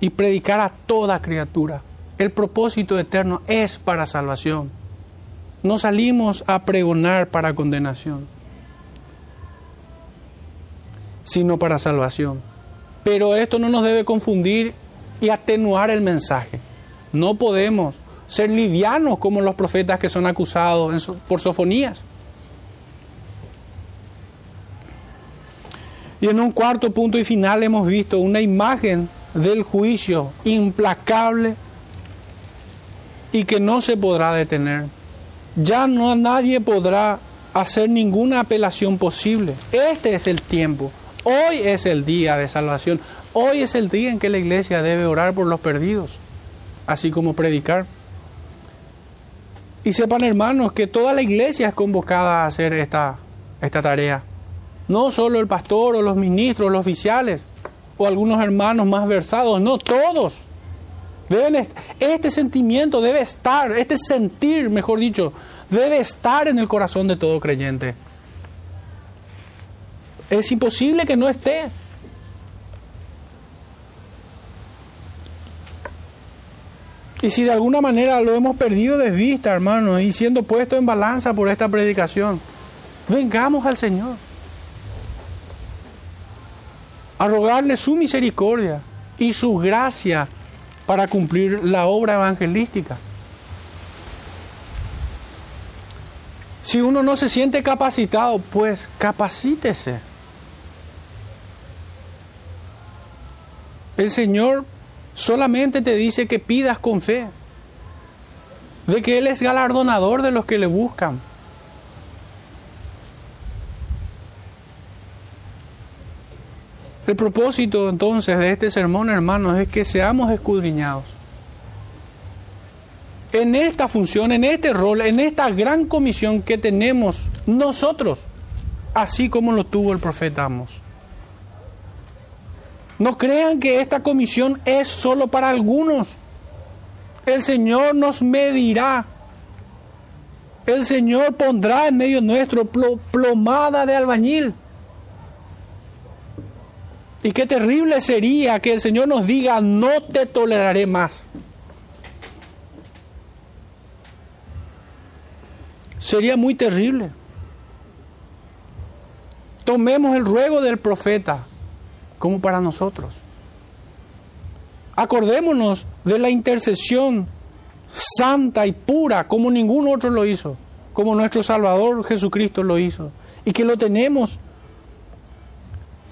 y predicar a toda criatura. El propósito eterno es para salvación. No salimos a pregonar para condenación, sino para salvación. Pero esto no nos debe confundir y atenuar el mensaje. No podemos ser livianos como los profetas que son acusados por sofonías. Y en un cuarto punto y final hemos visto una imagen del juicio implacable y que no se podrá detener. Ya no nadie podrá hacer ninguna apelación posible. Este es el tiempo. Hoy es el día de salvación. Hoy es el día en que la iglesia debe orar por los perdidos, así como predicar. Y sepan hermanos que toda la iglesia es convocada a hacer esta, esta tarea. No solo el pastor o los ministros, los oficiales o algunos hermanos más versados, no, todos este sentimiento debe estar, este sentir, mejor dicho, debe estar en el corazón de todo creyente. Es imposible que no esté. Y si de alguna manera lo hemos perdido de vista, hermanos, y siendo puesto en balanza por esta predicación, vengamos al Señor a rogarle su misericordia y su gracia para cumplir la obra evangelística. Si uno no se siente capacitado, pues capacítese. El Señor solamente te dice que pidas con fe, de que Él es galardonador de los que le buscan. El propósito entonces de este sermón, hermanos, es que seamos escudriñados. En esta función, en este rol, en esta gran comisión que tenemos nosotros, así como lo tuvo el profeta Amos. No crean que esta comisión es solo para algunos. El Señor nos medirá. El Señor pondrá en medio nuestro plomada de albañil. Y qué terrible sería que el Señor nos diga, no te toleraré más. sería muy terrible. Tomemos el ruego del profeta como para nosotros. Acordémonos de la intercesión santa y pura como ningún otro lo hizo, como nuestro Salvador Jesucristo lo hizo, y que lo tenemos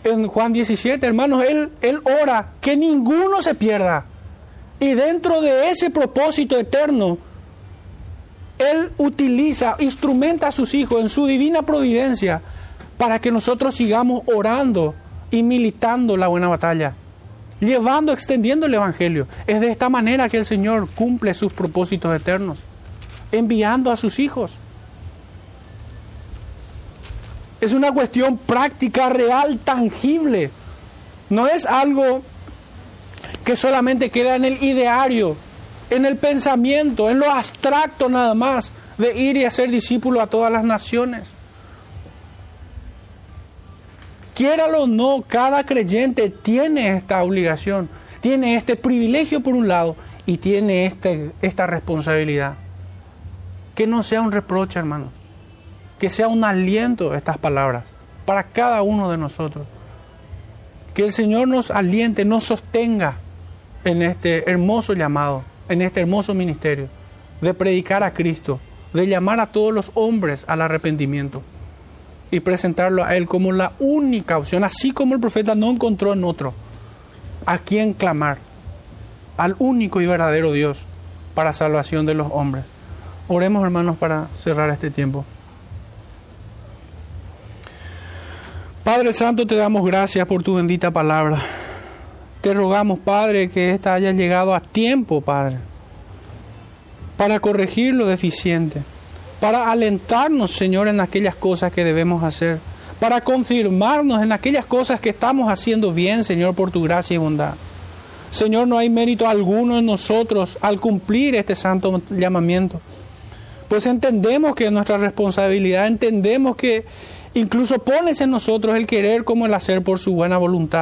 en Juan 17, hermanos, él, él ora que ninguno se pierda. Y dentro de ese propósito eterno, Él utiliza, instrumenta a sus hijos en su divina providencia para que nosotros sigamos orando y militando la buena batalla, llevando, extendiendo el Evangelio. Es de esta manera que el Señor cumple sus propósitos eternos, enviando a sus hijos. Es una cuestión práctica, real, tangible. No es algo que solamente queda en el ideario, en el pensamiento, en lo abstracto nada más, de ir y hacer discípulo a todas las naciones. Quiéralo o no, cada creyente tiene esta obligación, tiene este privilegio por un lado y tiene este, esta responsabilidad. Que no sea un reproche, hermanos, que sea un aliento estas palabras para cada uno de nosotros. Que el Señor nos aliente, nos sostenga en este hermoso llamado, en este hermoso ministerio, de predicar a Cristo, de llamar a todos los hombres al arrepentimiento y presentarlo a Él como la única opción, así como el profeta no encontró en otro a quien clamar, al único y verdadero Dios para salvación de los hombres. Oremos hermanos para cerrar este tiempo. Padre Santo, te damos gracias por tu bendita palabra. Te rogamos, Padre, que ésta haya llegado a tiempo, Padre, para corregir lo deficiente, para alentarnos, Señor, en aquellas cosas que debemos hacer, para confirmarnos en aquellas cosas que estamos haciendo bien, Señor, por tu gracia y bondad. Señor, no hay mérito alguno en nosotros al cumplir este santo llamamiento. Pues entendemos que es nuestra responsabilidad, entendemos que incluso pones en nosotros el querer como el hacer por su buena voluntad.